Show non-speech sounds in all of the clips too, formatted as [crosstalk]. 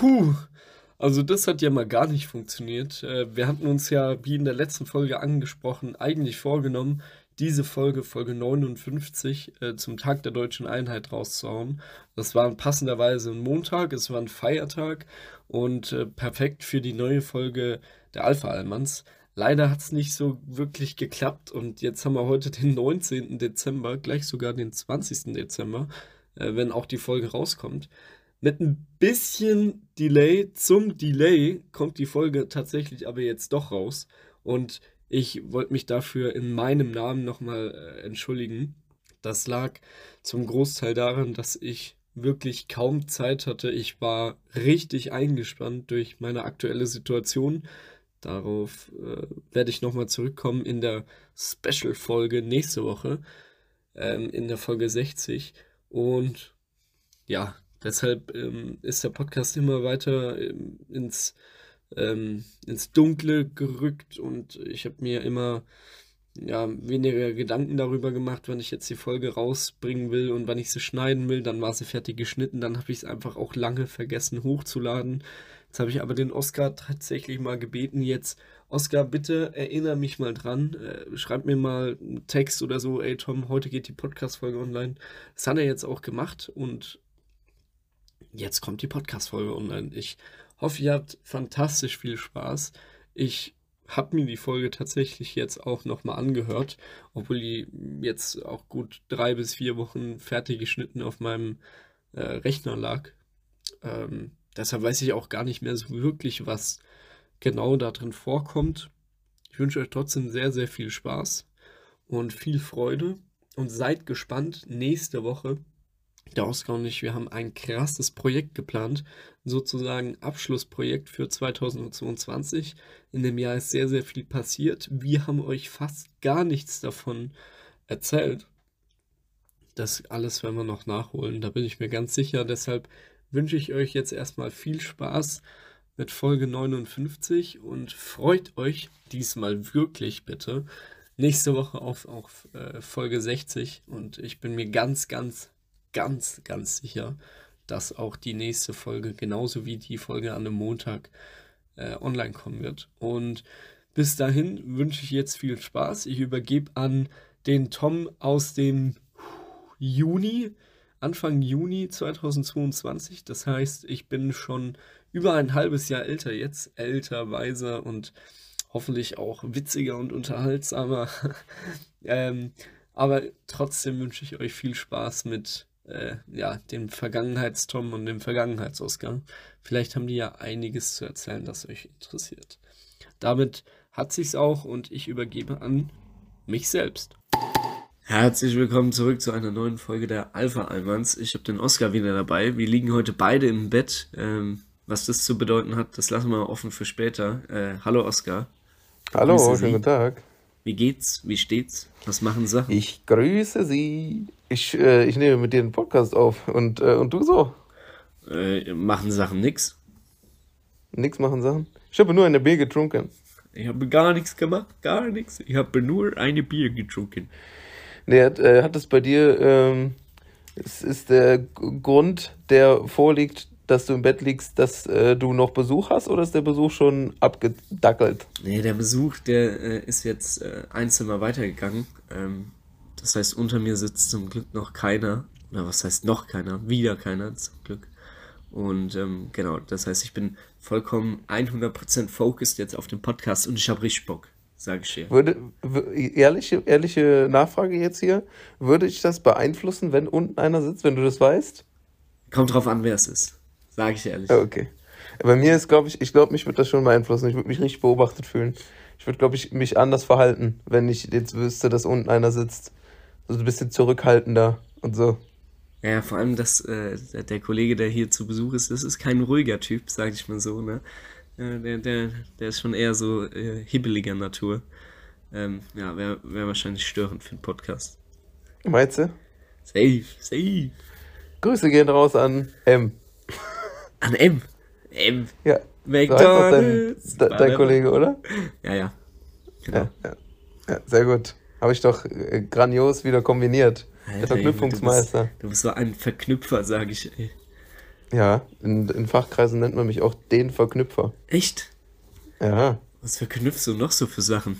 Puh, also das hat ja mal gar nicht funktioniert. Äh, wir hatten uns ja, wie in der letzten Folge angesprochen, eigentlich vorgenommen, diese Folge, Folge 59, äh, zum Tag der deutschen Einheit rauszuhauen. Das war passenderweise ein Montag, es war ein Feiertag und äh, perfekt für die neue Folge der Alpha-Almans. Leider hat es nicht so wirklich geklappt und jetzt haben wir heute den 19. Dezember, gleich sogar den 20. Dezember, wenn auch die Folge rauskommt. Mit ein bisschen Delay zum Delay kommt die Folge tatsächlich aber jetzt doch raus. Und ich wollte mich dafür in meinem Namen nochmal äh, entschuldigen. Das lag zum Großteil daran, dass ich wirklich kaum Zeit hatte. Ich war richtig eingespannt durch meine aktuelle Situation. Darauf äh, werde ich nochmal zurückkommen in der Special-Folge nächste Woche, ähm, in der Folge 60. Und ja, deshalb ähm, ist der Podcast immer weiter ähm, ins ähm, ins Dunkle gerückt und ich habe mir immer ja, weniger Gedanken darüber gemacht, wann ich jetzt die Folge rausbringen will und wann ich sie schneiden will. Dann war sie fertig geschnitten, dann habe ich es einfach auch lange vergessen hochzuladen. Jetzt habe ich aber den Oscar tatsächlich mal gebeten, jetzt, Oscar, bitte erinnere mich mal dran, äh, schreib mir mal einen Text oder so, ey Tom, heute geht die Podcast-Folge online. Das hat er jetzt auch gemacht und jetzt kommt die Podcast-Folge online. Ich hoffe, ihr habt fantastisch viel Spaß. Ich habe mir die Folge tatsächlich jetzt auch nochmal angehört, obwohl die jetzt auch gut drei bis vier Wochen fertig geschnitten auf meinem äh, Rechner lag. Ähm, deshalb weiß ich auch gar nicht mehr so wirklich, was genau da drin vorkommt. Ich wünsche euch trotzdem sehr, sehr viel Spaß und viel Freude und seid gespannt nächste Woche der Oscar und ich, wir haben ein krasses Projekt geplant, sozusagen Abschlussprojekt für 2022. In dem Jahr ist sehr, sehr viel passiert. Wir haben euch fast gar nichts davon erzählt. Das alles werden wir noch nachholen, da bin ich mir ganz sicher. Deshalb wünsche ich euch jetzt erstmal viel Spaß mit Folge 59 und freut euch diesmal wirklich bitte nächste Woche auf, auf äh, Folge 60 und ich bin mir ganz, ganz ganz, ganz sicher, dass auch die nächste Folge, genauso wie die Folge an einem Montag, äh, online kommen wird. Und bis dahin wünsche ich jetzt viel Spaß. Ich übergebe an den Tom aus dem Juni, Anfang Juni 2022. Das heißt, ich bin schon über ein halbes Jahr älter jetzt, älter, weiser und hoffentlich auch witziger und unterhaltsamer. [laughs] ähm, aber trotzdem wünsche ich euch viel Spaß mit äh, ja, dem Vergangenheitstom und dem Vergangenheitsausgang. Vielleicht haben die ja einiges zu erzählen, das euch interessiert. Damit hat sich's auch und ich übergebe an mich selbst. Herzlich willkommen zurück zu einer neuen Folge der Alpha Almans. Ich habe den Oscar wieder dabei. Wir liegen heute beide im Bett. Ähm, was das zu bedeuten hat, das lassen wir offen für später. Äh, hallo Oscar. Hallo, schönen guten Tag. Wie geht's? Wie steht's? Was machen Sachen? Ich grüße Sie. Ich, äh, ich nehme mit dir einen Podcast auf. Und, äh, und du so? Äh, machen Sachen nix. Nix machen Sachen? Ich habe nur eine Bier getrunken. Ich habe gar nichts gemacht, gar nichts. Ich habe nur eine Bier getrunken. Nee, hat, äh, hat es bei dir, ähm, es ist der Grund, der vorliegt, dass du im Bett liegst, dass äh, du noch Besuch hast oder ist der Besuch schon abgedackelt? Nee, der Besuch, der äh, ist jetzt äh, ein Zimmer weitergegangen. Ähm, das heißt, unter mir sitzt zum Glück noch keiner. Oder was heißt noch keiner? Wieder keiner, zum Glück. Und ähm, genau, das heißt, ich bin vollkommen 100% focused jetzt auf den Podcast und ich habe richtig Bock, sage ich dir. Würde, ehrliche, ehrliche Nachfrage jetzt hier, würde ich das beeinflussen, wenn unten einer sitzt, wenn du das weißt? Kommt drauf an, wer es ist. Sag ich ehrlich. Okay. Bei mir ist, glaube ich, ich glaube, mich würde das schon beeinflussen. Ich würde mich richtig beobachtet fühlen. Ich würde, glaube ich, mich anders verhalten, wenn ich jetzt wüsste, dass unten einer sitzt. So ein bisschen zurückhaltender und so. Ja, vor allem, dass äh, der Kollege, der hier zu Besuch ist, das ist kein ruhiger Typ, sag ich mal so, ne? Äh, der, der, der ist schon eher so äh, hibbeliger Natur. Ähm, ja, wäre wär wahrscheinlich störend für den Podcast. Meinst du? Safe, safe. Grüße gehen raus an M. An M. M. Ja. McDonald's. Dein, dein Kollege, oder? Ja, ja. Genau. Ja, ja. ja, sehr gut. Habe ich doch äh, grandios wieder kombiniert. Alter, Der Verknüpfungsmeister. Du bist, du bist, so ein Verknüpfer, sage ich. Ey. Ja, in, in Fachkreisen nennt man mich auch den Verknüpfer. Echt? Ja. Was verknüpfst du noch so für Sachen?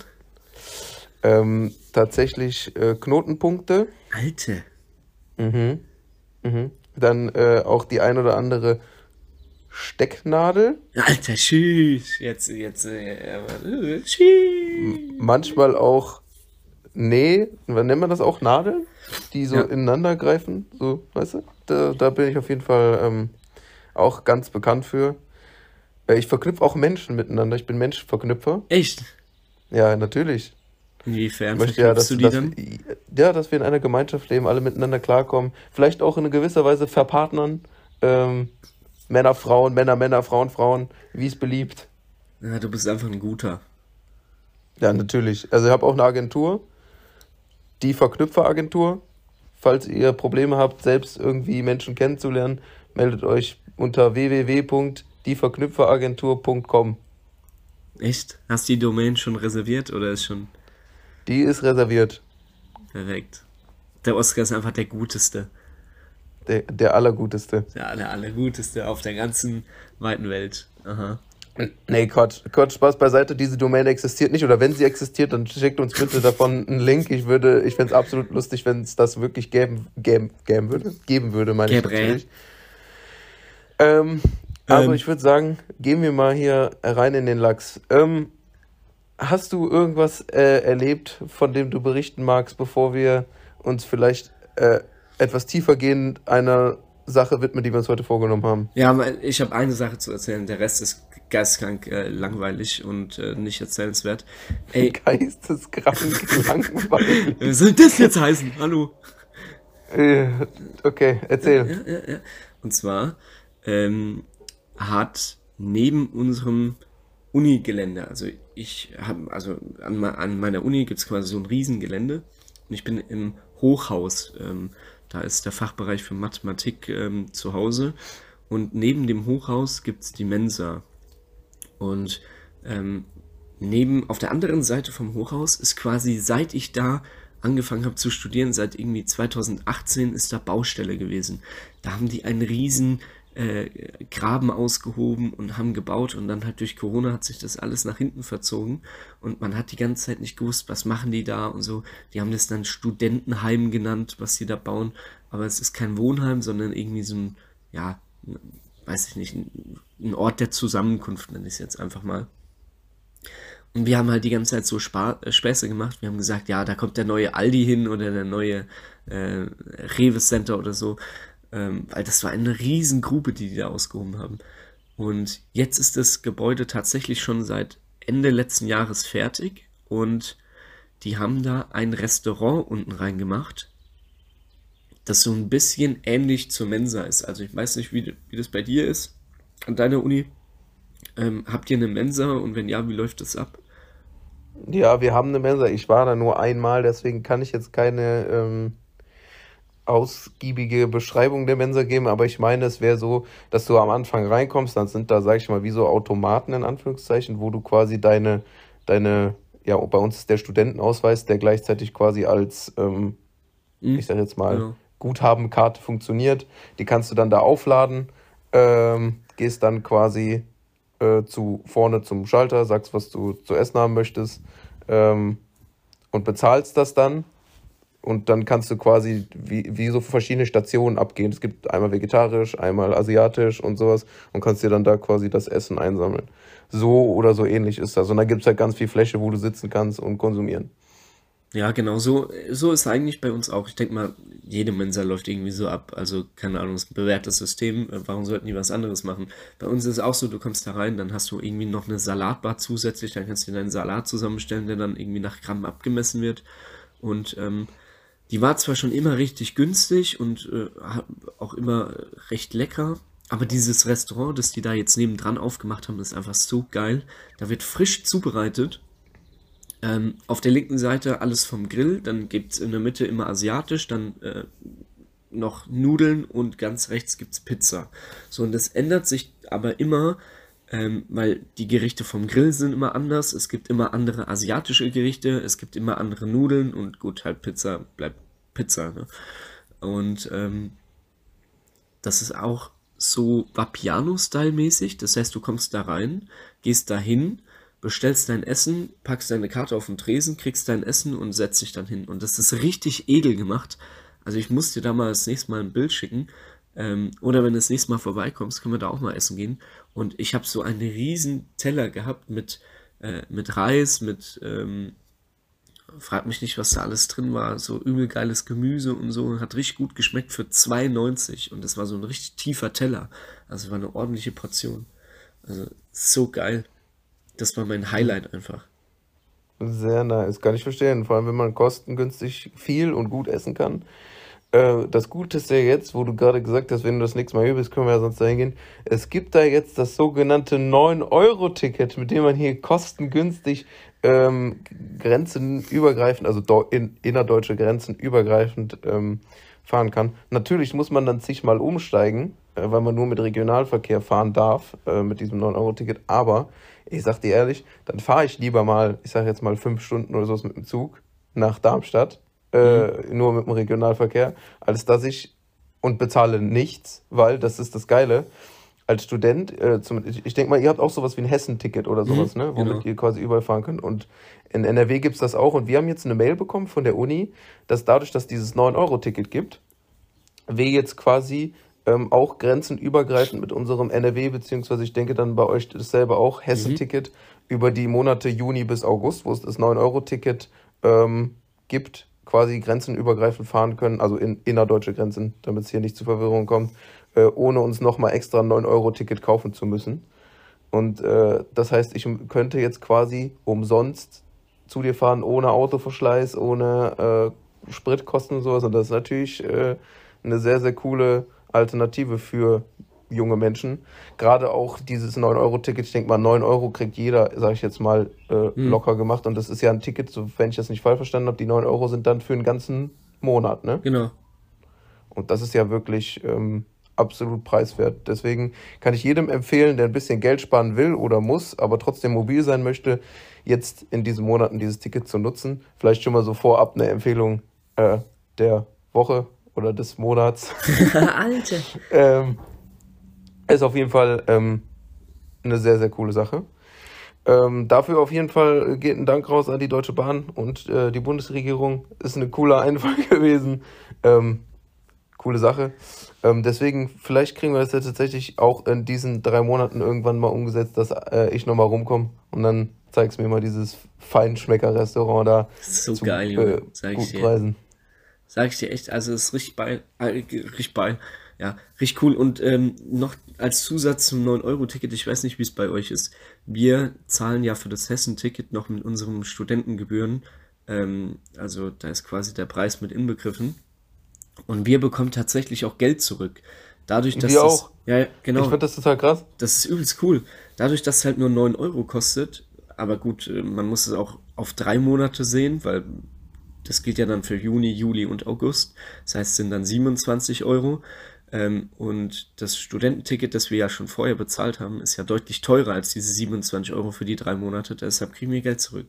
Ähm, tatsächlich äh, Knotenpunkte. Alte. Mhm. Mhm. Dann äh, auch die ein oder andere Stecknadel. Alter, tschüss. Jetzt, jetzt, äh, tschüss. Manchmal auch, nee, wann nennt man das auch Nadeln? Die so Ja. ineinander greifen, so, weißt du? Da, da bin ich auf jeden Fall ähm, auch ganz bekannt für. Äh, ich verknüpfe auch Menschen miteinander. Ich bin Menschenverknüpfer. Echt? Ja, natürlich. Inwiefern Ich möchte ja, dass, du die dass, dann? ja, dass wir in einer Gemeinschaft leben, alle miteinander klarkommen. Vielleicht auch in gewisser Weise verpartnern. Ähm, Männer, Frauen, Männer, Männer, Frauen, Frauen, wie es beliebt. Ja, du bist einfach ein guter. Ja, natürlich. Also ich habe auch eine Agentur, die Verknüpferagentur. Falls ihr Probleme habt, selbst irgendwie Menschen kennenzulernen, meldet euch unter www.dieverknüpferagentur.com. Echt? Hast du die Domain schon reserviert oder ist schon Die ist reserviert. perfekt? Der Oscar ist einfach der Guteste. Der, der Allerguteste. Der aller, allerguteste auf der ganzen weiten Welt. Aha. Nee, Quatsch. Quatsch, Spaß beiseite. Diese Domain existiert nicht. Oder wenn sie existiert, dann schickt uns bitte davon einen Link. Ich würde, ich fände es absolut lustig, wenn es das wirklich gäben, gäben, gäben würde. Geben würde, meine ich Gäbre. natürlich. Ähm, aber Ähm. ich würde sagen, gehen wir mal hier rein in den Lachs. Ähm, hast du irgendwas äh, erlebt, von dem du berichten magst, bevor wir uns vielleicht äh, etwas tiefergehend einer Sache widmen, die wir uns heute vorgenommen haben? Ja, ich habe eine Sache zu erzählen. Der Rest ist geistkrank äh, langweilig und äh, nicht erzählenswert. Ey, [laughs] Geisteskrank langweilig. [laughs] was soll das jetzt heißen? Hallo. Äh, Okay, erzähl. Ja, ja, ja. Und zwar ähm, hat neben unserem Uni-Gelände, also ich habe, also an, an meiner Uni gibt es quasi so ein Riesengelände und ich bin im Hochhaus. Ähm, da ist der Fachbereich für Mathematik ähm, zu Hause und neben dem Hochhaus gibt es die Mensa. Und ähm, neben, auf der anderen Seite vom Hochhaus ist quasi, seit ich da angefangen habe zu studieren, seit irgendwie 2018 ist da Baustelle gewesen. Da haben die einen riesen äh, Graben ausgehoben und haben gebaut und dann halt durch Corona hat sich das alles nach hinten verzogen und man hat die ganze Zeit nicht gewusst, was machen die da und so. Die haben das dann Studentenheim genannt, was die da bauen, aber es ist kein Wohnheim, sondern irgendwie so ein, ja, weiß ich nicht, ein, ein Ort der Zusammenkunft, nenne ich es jetzt einfach mal. Und wir haben halt die ganze Zeit so Spa äh, Späße gemacht. Wir haben gesagt, ja, da kommt der neue Aldi hin oder der neue äh, Rewe Center oder so. Ähm, weil das war eine Riesengrube, die die da ausgehoben haben. Und jetzt ist das Gebäude tatsächlich schon seit Ende letzten Jahres fertig. Und die haben da ein Restaurant unten reingemacht, das so ein bisschen ähnlich zur Mensa ist. Also ich weiß nicht, wie, wie das bei dir ist an deiner Uni. Ähm, habt ihr eine Mensa und wenn ja, wie läuft das ab? Ja, wir haben eine Mensa. Ich war da nur einmal, deswegen kann ich jetzt keine ähm, ausgiebige Beschreibung der Mensa geben, aber ich meine, es wäre so, dass du am Anfang reinkommst, dann sind da, sag ich mal, wie so Automaten in Anführungszeichen, wo du quasi deine, deine, ja, bei uns ist der Studentenausweis, der gleichzeitig quasi als, ähm, Hm? ich sag jetzt mal, Genau. Guthabenkarte funktioniert. Die kannst du dann da aufladen, ähm, gehst dann quasi äh, zu vorne zum Schalter, sagst, was du zu essen haben möchtest ähm, und bezahlst das dann. Und dann kannst du quasi wie, wie so verschiedene Stationen abgehen. Es gibt einmal vegetarisch, einmal asiatisch und sowas und kannst dir dann da quasi das Essen einsammeln. So oder so ähnlich ist das. Und dann gibt es halt ganz viel Fläche, wo du sitzen kannst und konsumieren. Ja, genau, so, so ist eigentlich bei uns auch. Ich denke mal, jede Mensa läuft irgendwie so ab. Also, keine Ahnung, es ist ein bewährtes System. Warum sollten die was anderes machen? Bei uns ist es auch so, du kommst da rein, dann hast du irgendwie noch eine Salatbar zusätzlich, dann kannst du dir deinen Salat zusammenstellen, der dann irgendwie nach Gramm abgemessen wird. Und ähm, die war zwar schon immer richtig günstig und äh, auch immer recht lecker, aber dieses Restaurant, das die da jetzt nebendran aufgemacht haben, ist einfach so geil. Da wird frisch zubereitet. Ähm, auf der linken Seite alles vom Grill, dann gibt es in der Mitte immer asiatisch, dann äh, noch Nudeln und ganz rechts gibt es Pizza. So, und das ändert sich aber immer, ähm, weil die Gerichte vom Grill sind immer anders. Es gibt immer andere asiatische Gerichte, es gibt immer andere Nudeln und gut, halt Pizza bleibt Pizza. Ne? Und ähm, das ist auch so Vapiano-Style-mäßig. Das heißt, du kommst da rein, gehst da hin, bestellst dein Essen, packst deine Karte auf den Tresen, kriegst dein Essen und setzt dich dann hin. Und das ist richtig edel gemacht. Also ich muss dir da mal das nächste Mal ein Bild schicken. Ähm, oder wenn du das nächste Mal vorbeikommst, können wir da auch mal essen gehen. Und ich habe so einen riesen Teller gehabt mit, äh, mit Reis, mit, ähm, frag mich nicht, was da alles drin war, so übel geiles Gemüse und so. Hat richtig gut geschmeckt für 2,90 und das war so ein richtig tiefer Teller. Also war eine ordentliche Portion. Also so geil. Das war mein Highlight einfach. Sehr nice, kann ich verstehen. Vor allem, wenn man kostengünstig viel und gut essen kann. Äh, das Gute ist ja jetzt, wo du gerade gesagt hast, wenn du das nächste Mal hier bist, können wir ja sonst da hingehen. Es gibt da jetzt das sogenannte 9-Euro-Ticket, mit dem man hier kostengünstig ähm, grenzenübergreifend, also in, innerdeutsche Grenzen übergreifend ähm, fahren kann. Natürlich muss man dann zigmal umsteigen, äh, weil man nur mit Regionalverkehr fahren darf, äh, mit diesem 9-Euro-Ticket. Aber ich sag dir ehrlich, dann fahre ich lieber mal, ich sag jetzt mal fünf Stunden oder so mit dem Zug nach Darmstadt äh, mhm. nur mit dem Regionalverkehr, als dass ich und bezahle nichts, weil das ist das Geile. Als Student, äh, zum, ich, ich denke mal, ihr habt auch sowas wie ein Hessen-Ticket oder sowas, mhm, ne? Womit genau. ihr quasi überall fahren könnt. Und in NRW gibt es das auch. Und wir haben jetzt eine Mail bekommen von der Uni, dass dadurch, dass dieses 9-Euro-Ticket gibt, wir jetzt quasi ähm, auch grenzenübergreifend mit unserem NRW, beziehungsweise ich denke dann bei euch dasselbe auch, Hessen-Ticket mhm. über die Monate Juni bis August, wo es das 9-Euro-Ticket ähm, gibt, quasi grenzenübergreifend fahren können, also in innerdeutsche Grenzen, damit es hier nicht zu Verwirrung kommt, äh, ohne uns nochmal extra ein 9-Euro-Ticket kaufen zu müssen. Und äh, das heißt, ich könnte jetzt quasi umsonst zu dir fahren, ohne Autoverschleiß, ohne äh, Spritkosten und sowas. Und das ist natürlich äh, eine sehr, sehr coole Alternative für junge Menschen. Gerade auch dieses 9-Euro-Ticket, ich denke mal, 9 Euro kriegt jeder, sage ich jetzt mal, äh, mhm. locker gemacht. Und das ist ja ein Ticket, so, wenn ich das nicht falsch verstanden habe, die 9 Euro sind dann für einen ganzen Monat, ne? Genau. Und das ist ja wirklich ähm, absolut preiswert. Deswegen kann ich jedem empfehlen, der ein bisschen Geld sparen will oder muss, aber trotzdem mobil sein möchte, jetzt in diesen Monaten dieses Ticket zu nutzen. Vielleicht schon mal so vorab eine Empfehlung äh, der Woche oder des Monats. [laughs] Alter. ähm, ist auf jeden Fall ähm, eine sehr, sehr coole Sache. Ähm, dafür auf jeden Fall geht ein Dank raus an die Deutsche Bahn und äh, die Bundesregierung. Ist eine coole Einfall [laughs] gewesen. Ähm, coole Sache. Ähm, deswegen, vielleicht kriegen wir das ja tatsächlich auch in diesen drei Monaten irgendwann mal umgesetzt, dass äh, ich nochmal rumkomme und dann zeigst mir mal dieses Feinschmecker-Restaurant da. Das ist so zu, geil, Junge. Äh, Sag ich dir. Preisen. Sag ich dir echt, also es ist richtig bei, äh, richtig bei. Ja, richtig cool. Und ähm, noch als Zusatz zum 9-Euro-Ticket, ich weiß nicht, wie es bei euch ist. Wir zahlen ja für das Hessen-Ticket noch mit unseren Studentengebühren. Ähm, also da ist quasi der Preis mit inbegriffen. Und wir bekommen tatsächlich auch Geld zurück. Dadurch, dass wir das, auch. Ja, genau. Ich finde das total krass. Das ist übelst cool. Dadurch, dass es halt nur 9 Euro kostet, aber gut, äh, man muss es auch auf drei Monate sehen, weil das gilt ja dann für Juni, Juli und August. Das heißt, es sind dann 27 Euro. Ähm, und das Studententicket, das wir ja schon vorher bezahlt haben, ist ja deutlich teurer als diese 27 Euro für die drei Monate. Deshalb kriegen wir Geld zurück.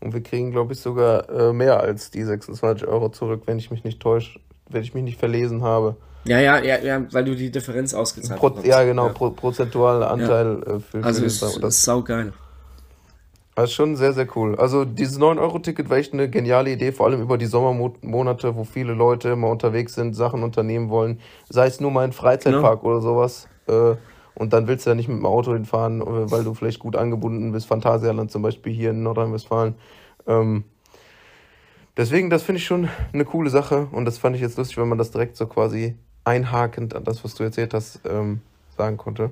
Und wir kriegen, glaube ich, sogar äh, mehr als die 26 Euro zurück, wenn ich mich nicht täusche, wenn ich mich nicht verlesen habe. Ja, ja, ja, ja weil du die Differenz ausgezahlt Pro, hast. Ja, genau, ja. Pro, prozentualer Anteil ja. Äh, für, Also, es ist saugeil. Das ist schon sehr, sehr cool. Also dieses 9-Euro-Ticket war echt eine geniale Idee, vor allem über die Sommermonate, wo viele Leute immer unterwegs sind, Sachen unternehmen wollen. Sei es nur mal ein Freizeitpark genau. oder sowas. Äh, und dann willst du ja nicht mit dem Auto hinfahren, äh, weil du vielleicht gut angebunden bist. Phantasialand zum Beispiel hier in Nordrhein-Westfalen. Ähm, deswegen, das finde ich schon eine coole Sache. Und das fand ich jetzt lustig, wenn man das direkt so quasi einhakend an das, was du erzählt hast, ähm, sagen konnte.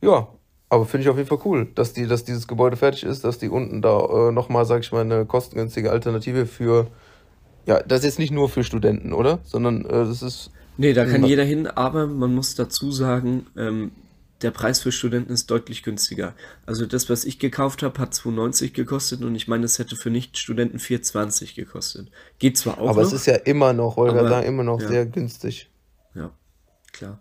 Ja, aber finde ich auf jeden Fall cool, dass, die, dass dieses Gebäude fertig ist, dass die unten da äh, nochmal, sag ich mal, eine kostengünstige Alternative für, ja, das ist jetzt nicht nur für Studenten, oder? Sondern äh, das ist. Nee, da kann jeder hin, aber man muss dazu sagen, ähm, der Preis für Studenten ist deutlich günstiger. Also das, was ich gekauft habe, hat 2,90 gekostet und ich meine, es hätte für Nicht-Studenten 4,20 gekostet. Geht zwar auch Aber noch, es ist ja immer noch, wollte aber, sagen, immer noch ja. sehr günstig. Ja, klar.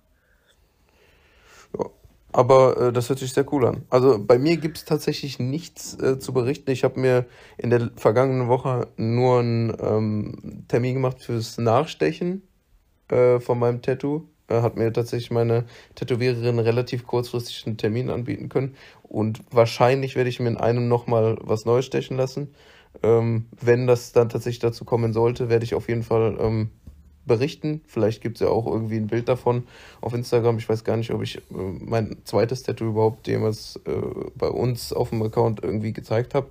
Aber äh, das hört sich sehr cool an. Also bei mir gibt es tatsächlich nichts äh, zu berichten. Ich habe mir in der vergangenen Woche nur einen ähm, Termin gemacht fürs Nachstechen äh, von meinem Tattoo. äh, hat mir tatsächlich meine Tätowiererin relativ kurzfristig einen Termin anbieten können. Und wahrscheinlich werde ich mir in einem nochmal was Neues stechen lassen. Ähm, wenn das dann tatsächlich dazu kommen sollte, werde ich auf jeden Fall ähm, berichten. Vielleicht gibt es ja auch irgendwie ein Bild davon auf Instagram. Ich weiß gar nicht, ob ich äh, mein zweites Tattoo überhaupt jemals äh, bei uns auf dem Account irgendwie gezeigt habe.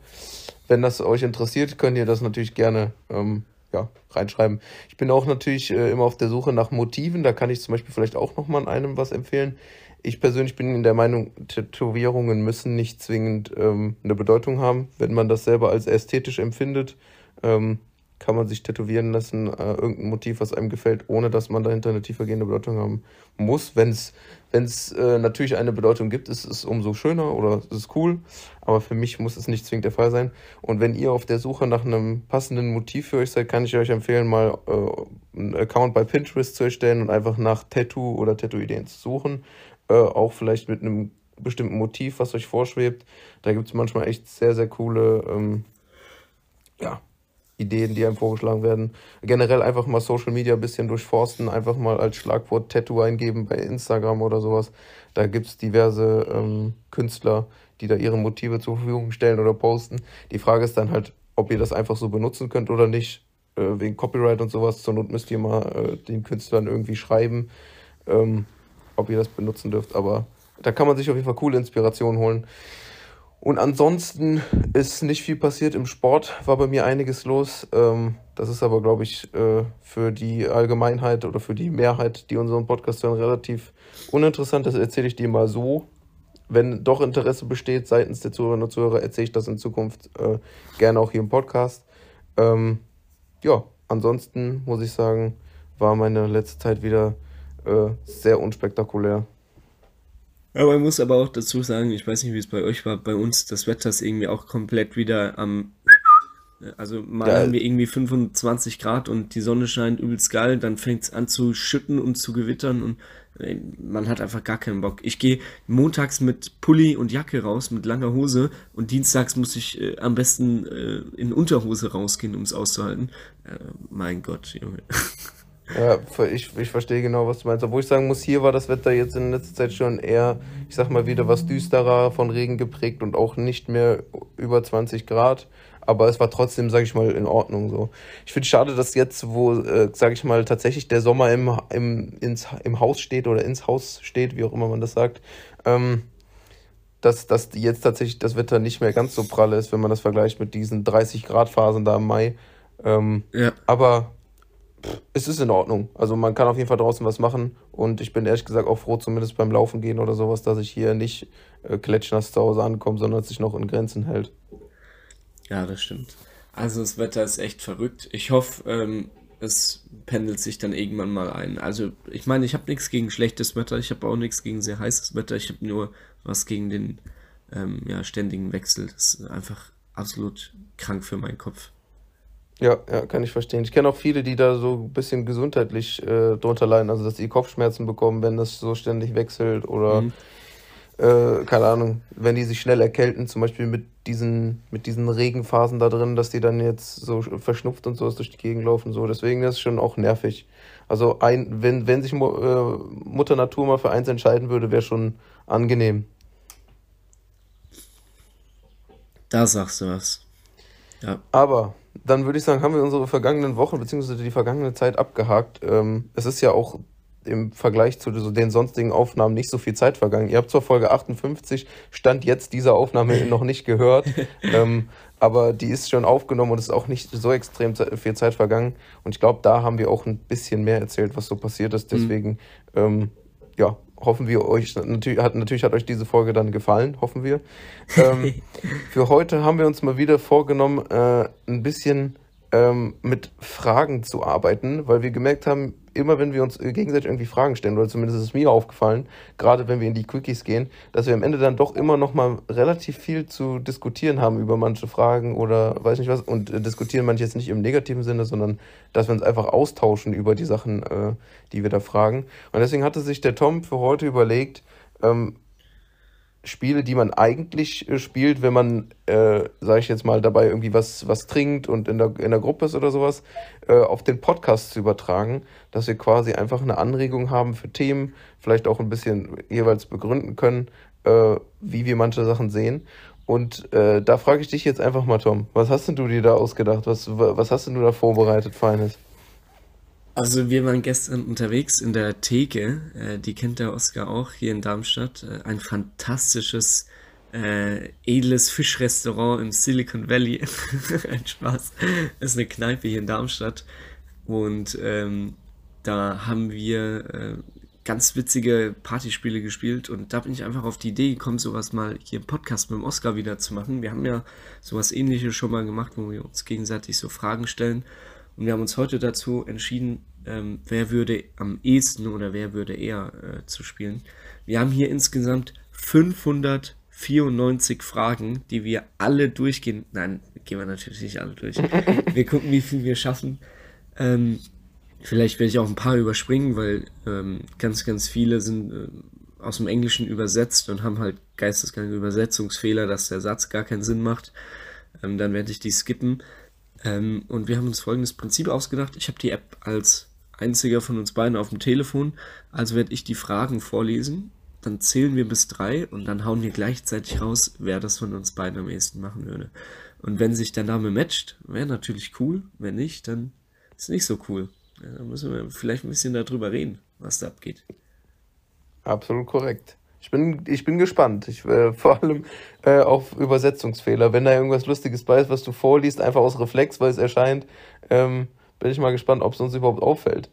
Wenn das euch interessiert, könnt ihr das natürlich gerne ähm, ja, reinschreiben. Ich bin auch natürlich äh, immer auf der Suche nach Motiven. Da kann ich zum Beispiel vielleicht auch nochmal einem was empfehlen. Ich persönlich bin in der Meinung, Tätowierungen müssen nicht zwingend ähm, eine Bedeutung haben. Wenn man das selber als ästhetisch empfindet, ähm, kann man sich tätowieren lassen, äh, irgendein Motiv, was einem gefällt, ohne dass man dahinter eine tiefergehende Bedeutung haben muss. Wenn es äh, natürlich eine Bedeutung gibt, ist es umso schöner oder es ist cool, aber für mich muss es nicht zwingend der Fall sein. Und wenn ihr auf der Suche nach einem passenden Motiv für euch seid, kann ich euch empfehlen, mal äh, einen Account bei Pinterest zu erstellen und einfach nach Tattoo oder Tattoo-Ideen zu suchen. Äh, auch vielleicht mit einem bestimmten Motiv, was euch vorschwebt. Da gibt es manchmal echt sehr, sehr coole ähm, ja, Ideen, die einem vorgeschlagen werden. Generell einfach mal Social Media ein bisschen durchforsten, einfach mal als Schlagwort Tattoo eingeben bei Instagram oder sowas. Da gibt es diverse ähm, Künstler, die da ihre Motive zur Verfügung stellen oder posten. Die Frage ist dann halt, ob ihr das einfach so benutzen könnt oder nicht, äh, wegen Copyright und sowas. Zur Not müsst ihr mal äh, den Künstlern irgendwie schreiben, ähm, ob ihr das benutzen dürft. Aber da kann man sich auf jeden Fall coole Inspirationen holen. Und ansonsten ist nicht viel passiert im Sport, war bei mir einiges los. Ähm, das ist aber, glaube ich, äh, für die Allgemeinheit oder für die Mehrheit, die unseren Podcast hören, relativ uninteressant. Das erzähle ich dir mal so. Wenn doch Interesse besteht seitens der Zuhörerinnen und Zuhörer, erzähle ich das in Zukunft äh, gerne auch hier im Podcast. Ähm, ja, ansonsten muss ich sagen, war meine letzte Zeit wieder äh, sehr unspektakulär. Ja, man muss aber auch dazu sagen, ich weiß nicht, wie es bei euch war, bei uns, das Wetter ist irgendwie auch komplett wieder am. Also mal ja. haben wir irgendwie 25 Grad und die Sonne scheint übelst geil, dann fängt es an zu schütten und zu gewittern und man hat einfach gar keinen Bock. Ich gehe montags mit Pulli und Jacke raus, mit langer Hose und dienstags muss ich äh, am besten äh, in Unterhose rausgehen, um es auszuhalten. Äh, mein Gott, Junge. [laughs] Ja, ich, ich verstehe genau, was du meinst. Obwohl ich sagen muss, hier war das Wetter jetzt in letzter Zeit schon eher, ich sag mal, wieder was düsterer, von Regen geprägt und auch nicht mehr über 20 Grad. Aber es war trotzdem, sag ich mal, in Ordnung so. Ich finde es schade, dass jetzt, wo, äh, sag ich mal, tatsächlich der Sommer im, im, ins, im Haus steht oder ins Haus steht, wie auch immer man das sagt, ähm, dass, dass jetzt tatsächlich das Wetter nicht mehr ganz so prall ist, wenn man das vergleicht mit diesen 30 Grad Phasen da im Mai. Ähm, ja. Aber es ist in Ordnung. Also man kann auf jeden Fall draußen was machen und ich bin ehrlich gesagt auch froh, zumindest beim Laufen gehen oder sowas, dass ich hier nicht äh, klatschnass zu Hause ankomme, sondern sich noch in Grenzen hält. Ja, das stimmt. Also das Wetter ist echt verrückt. Ich hoffe, ähm, es pendelt sich dann irgendwann mal ein. Also ich meine, ich habe nichts gegen schlechtes Wetter, ich habe auch nichts gegen sehr heißes Wetter, ich habe nur was gegen den ähm, ja, ständigen Wechsel. Das ist einfach absolut krank für meinen Kopf. Ja, ja, kann ich verstehen. Ich kenne auch viele, die da so ein bisschen gesundheitlich äh, drunter leiden, also dass sie Kopfschmerzen bekommen, wenn das so ständig wechselt oder mhm. äh, keine Ahnung, wenn die sich schnell erkälten, zum Beispiel mit diesen, mit diesen Regenphasen da drin, dass die dann jetzt so verschnupft und sowas durch die Gegend laufen. So. Deswegen ist es schon auch nervig. Also ein, wenn, wenn sich Mo äh, Mutter Natur mal für eins entscheiden würde, wäre schon angenehm. Da sagst du was. Ja. Aber dann würde ich sagen, haben wir unsere vergangenen Wochen bzw. die vergangene Zeit abgehakt. Ähm, es ist ja auch im Vergleich zu den sonstigen Aufnahmen nicht so viel Zeit vergangen. Ihr habt zur Folge 58, Stand jetzt dieser Aufnahme [laughs] noch nicht gehört, ähm, aber die ist schon aufgenommen und es ist auch nicht so extrem viel Zeit vergangen. Und ich glaube, da haben wir auch ein bisschen mehr erzählt, was so passiert ist. Mhm. Deswegen, mhm. ähm, ja, hoffen wir euch, natürlich hat, natürlich hat euch diese Folge dann gefallen, hoffen wir. Ähm, [laughs] für heute haben wir uns mal wieder vorgenommen, äh, ein bisschen ähm, mit Fragen zu arbeiten, weil wir gemerkt haben, immer wenn wir uns gegenseitig irgendwie Fragen stellen, oder zumindest ist es mir aufgefallen, gerade wenn wir in die Quickies gehen, dass wir am Ende dann doch immer noch mal relativ viel zu diskutieren haben über manche Fragen oder weiß nicht was. Und äh, diskutieren manche jetzt nicht im negativen Sinne, sondern dass wir uns einfach austauschen über die Sachen, äh, die wir da fragen. Und deswegen hatte sich der Tom für heute überlegt, ähm, Spiele, die man eigentlich äh, spielt, wenn man, äh, sage ich jetzt mal, dabei irgendwie was, was trinkt und in der, in der Gruppe ist oder sowas, äh, auf den Podcast zu übertragen, dass wir quasi einfach eine Anregung haben für Themen, vielleicht auch ein bisschen jeweils begründen können, äh, wie wir manche Sachen sehen. Und äh, da frage ich dich jetzt einfach mal, Tom, was hast denn du dir da ausgedacht? Was, was hast denn du da vorbereitet, Feines? Also wir waren gestern unterwegs in der Theke, äh, die kennt der Oskar auch hier in Darmstadt. Äh, ein fantastisches, äh, edles Fischrestaurant im Silicon Valley. [laughs] ein Spaß. Das ist eine Kneipe hier in Darmstadt. Und ähm, da haben wir äh, ganz witzige Partyspiele gespielt und da bin ich einfach auf die Idee gekommen, sowas mal hier im Podcast mit dem Oscar wieder zu machen. Wir haben ja sowas ähnliches schon mal gemacht, wo wir uns gegenseitig so Fragen stellen. Und wir haben uns heute dazu entschieden, ähm, wer würde am ehesten oder wer würde eher äh, zu spielen. Wir haben hier insgesamt 594 Fragen, die wir alle durchgehen. Nein, gehen wir natürlich nicht alle durch. [laughs] Wir gucken, wie viel wir schaffen. Ähm, vielleicht werde ich auch ein paar überspringen, weil ähm, ganz, ganz viele sind äh, aus dem Englischen übersetzt und haben halt geisteskranke Übersetzungsfehler, dass der Satz gar keinen Sinn macht. Ähm, dann werde ich die skippen. Ähm, und wir haben uns folgendes Prinzip ausgedacht. Ich habe die App als einziger von uns beiden auf dem Telefon. Also werde ich die Fragen vorlesen, dann zählen wir bis drei und dann hauen wir gleichzeitig raus, wer das von uns beiden am ehesten machen würde. Und wenn sich der Name matcht, wäre natürlich cool. Wenn nicht, dann ist nicht so cool. Ja, dann müssen wir vielleicht ein bisschen darüber reden, was da abgeht. Absolut korrekt. Ich bin, ich bin gespannt. Ich, äh, [laughs] vor allem äh, auf Übersetzungsfehler. Wenn da irgendwas Lustiges bei ist, was du vorliest, einfach aus Reflex, weil es erscheint, ähm, bin ich mal gespannt, ob es uns überhaupt auffällt.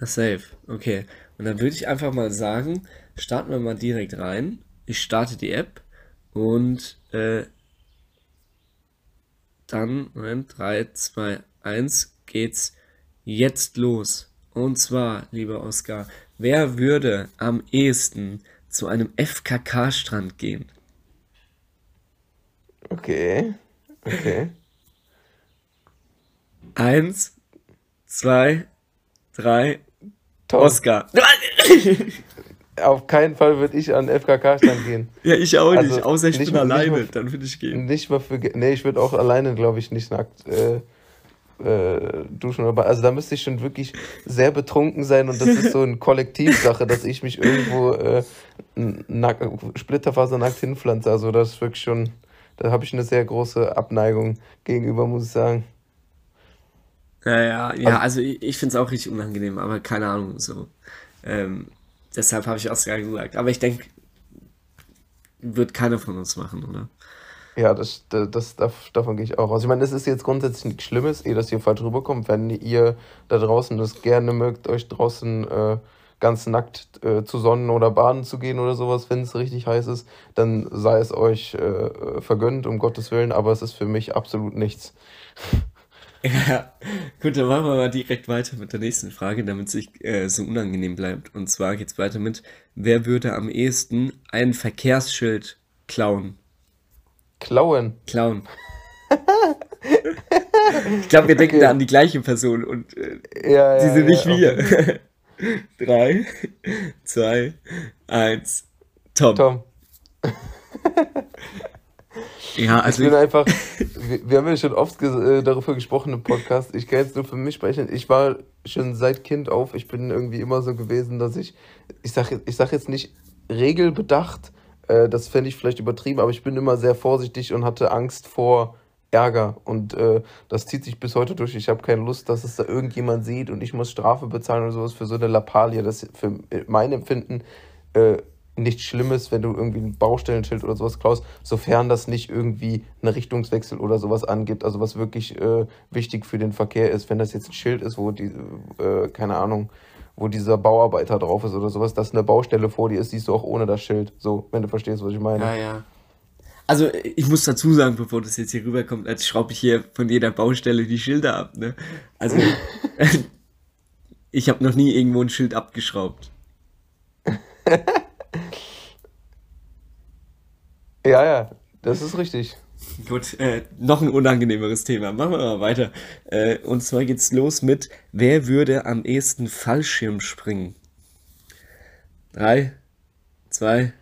safe. Okay. Und dann würde ich einfach mal sagen, starten wir mal direkt rein. Ich starte die App und äh, dann, Moment, 3, 2, 1, geht's jetzt los. Und zwar, lieber Oskar, wer würde am ehesten zu einem FKK-Strand gehen? Okay, okay. Eins, zwei, drei, Tom. Oscar. [laughs] Auf keinen Fall würde ich an FKK-Stand gehen. Ja, ich auch nicht, also, außer ich nicht, bin alleine, mal, dann würde ich gehen. Nicht mal für, nee, ich würde auch alleine, glaube ich, nicht nackt äh, äh, duschen. Aber, also da müsste ich schon wirklich sehr betrunken sein und das ist so eine [laughs] Kollektivsache, dass ich mich irgendwo äh, nack, splitterfasernackt hinpflanze. Also das ist wirklich schon, da habe ich eine sehr große Abneigung gegenüber, muss ich sagen. Ja, ja, ja, also, also ich, ich finde es auch richtig unangenehm, aber keine Ahnung, so. Ähm, deshalb habe ich Oscar gesagt. Aber ich denke, wird keiner von uns machen, oder? Ja, das, das, das, davon gehe ich auch aus. Ich meine, das ist jetzt grundsätzlich nichts Schlimmes, eh, dass ihr falsch rüberkommt. Wenn ihr da draußen das gerne mögt, euch draußen äh, ganz nackt äh, zu sonnen oder baden zu gehen oder sowas, wenn es richtig heiß ist, dann sei es euch äh, vergönnt, um Gottes Willen, aber es ist für mich absolut nichts. [laughs] Ja, gut, dann machen wir mal direkt weiter mit der nächsten Frage, damit es nicht äh, so unangenehm bleibt. Und zwar geht es weiter mit, wer würde am ehesten ein Verkehrsschild klauen? Klauen? Klauen. ich glaube, wir denken okay. da an die gleiche Person und äh, ja, ja, sie sind nicht ja, wir. [laughs] Drei, zwei, eins, Tom. Tom. Ja, also ich bin einfach, [laughs] wir, wir, haben ja schon oft äh, darüber gesprochen im Podcast. Ich kann jetzt nur für mich sprechen. Ich war schon seit Kind auf, ich bin irgendwie immer so gewesen, dass ich, ich sage ich sag jetzt nicht regelbedacht, äh, das fände ich vielleicht übertrieben, aber ich bin immer sehr vorsichtig und hatte Angst vor Ärger. Und äh, das zieht sich bis heute durch. Ich habe keine Lust, dass es da irgendjemand sieht und ich muss Strafe bezahlen oder sowas für so eine Lappalie. Das ist für mein Empfinden äh, nichts Schlimmes, wenn du irgendwie ein Baustellenschild oder sowas klaust, sofern das nicht irgendwie einen Richtungswechsel oder sowas angibt, also was wirklich äh, wichtig für den Verkehr ist. Wenn das jetzt ein Schild ist, wo die, äh, keine Ahnung, wo dieser Bauarbeiter drauf ist oder sowas, dass eine Baustelle vor dir ist, siehst du auch ohne das Schild. So, wenn du verstehst, was ich meine. Ja, ja. Also ich muss dazu sagen, bevor das jetzt hier rüberkommt, als schraube ich hier von jeder Baustelle die Schilder ab. Ne? Also ich habe noch nie irgendwo ein Schild abgeschraubt. [laughs] Ja, ja, das ist richtig. Gut, äh, noch ein unangenehmeres Thema. Machen wir mal weiter. Äh, und zwar geht's los mit, wer würde am ehesten Fallschirm springen? Drei, zwei,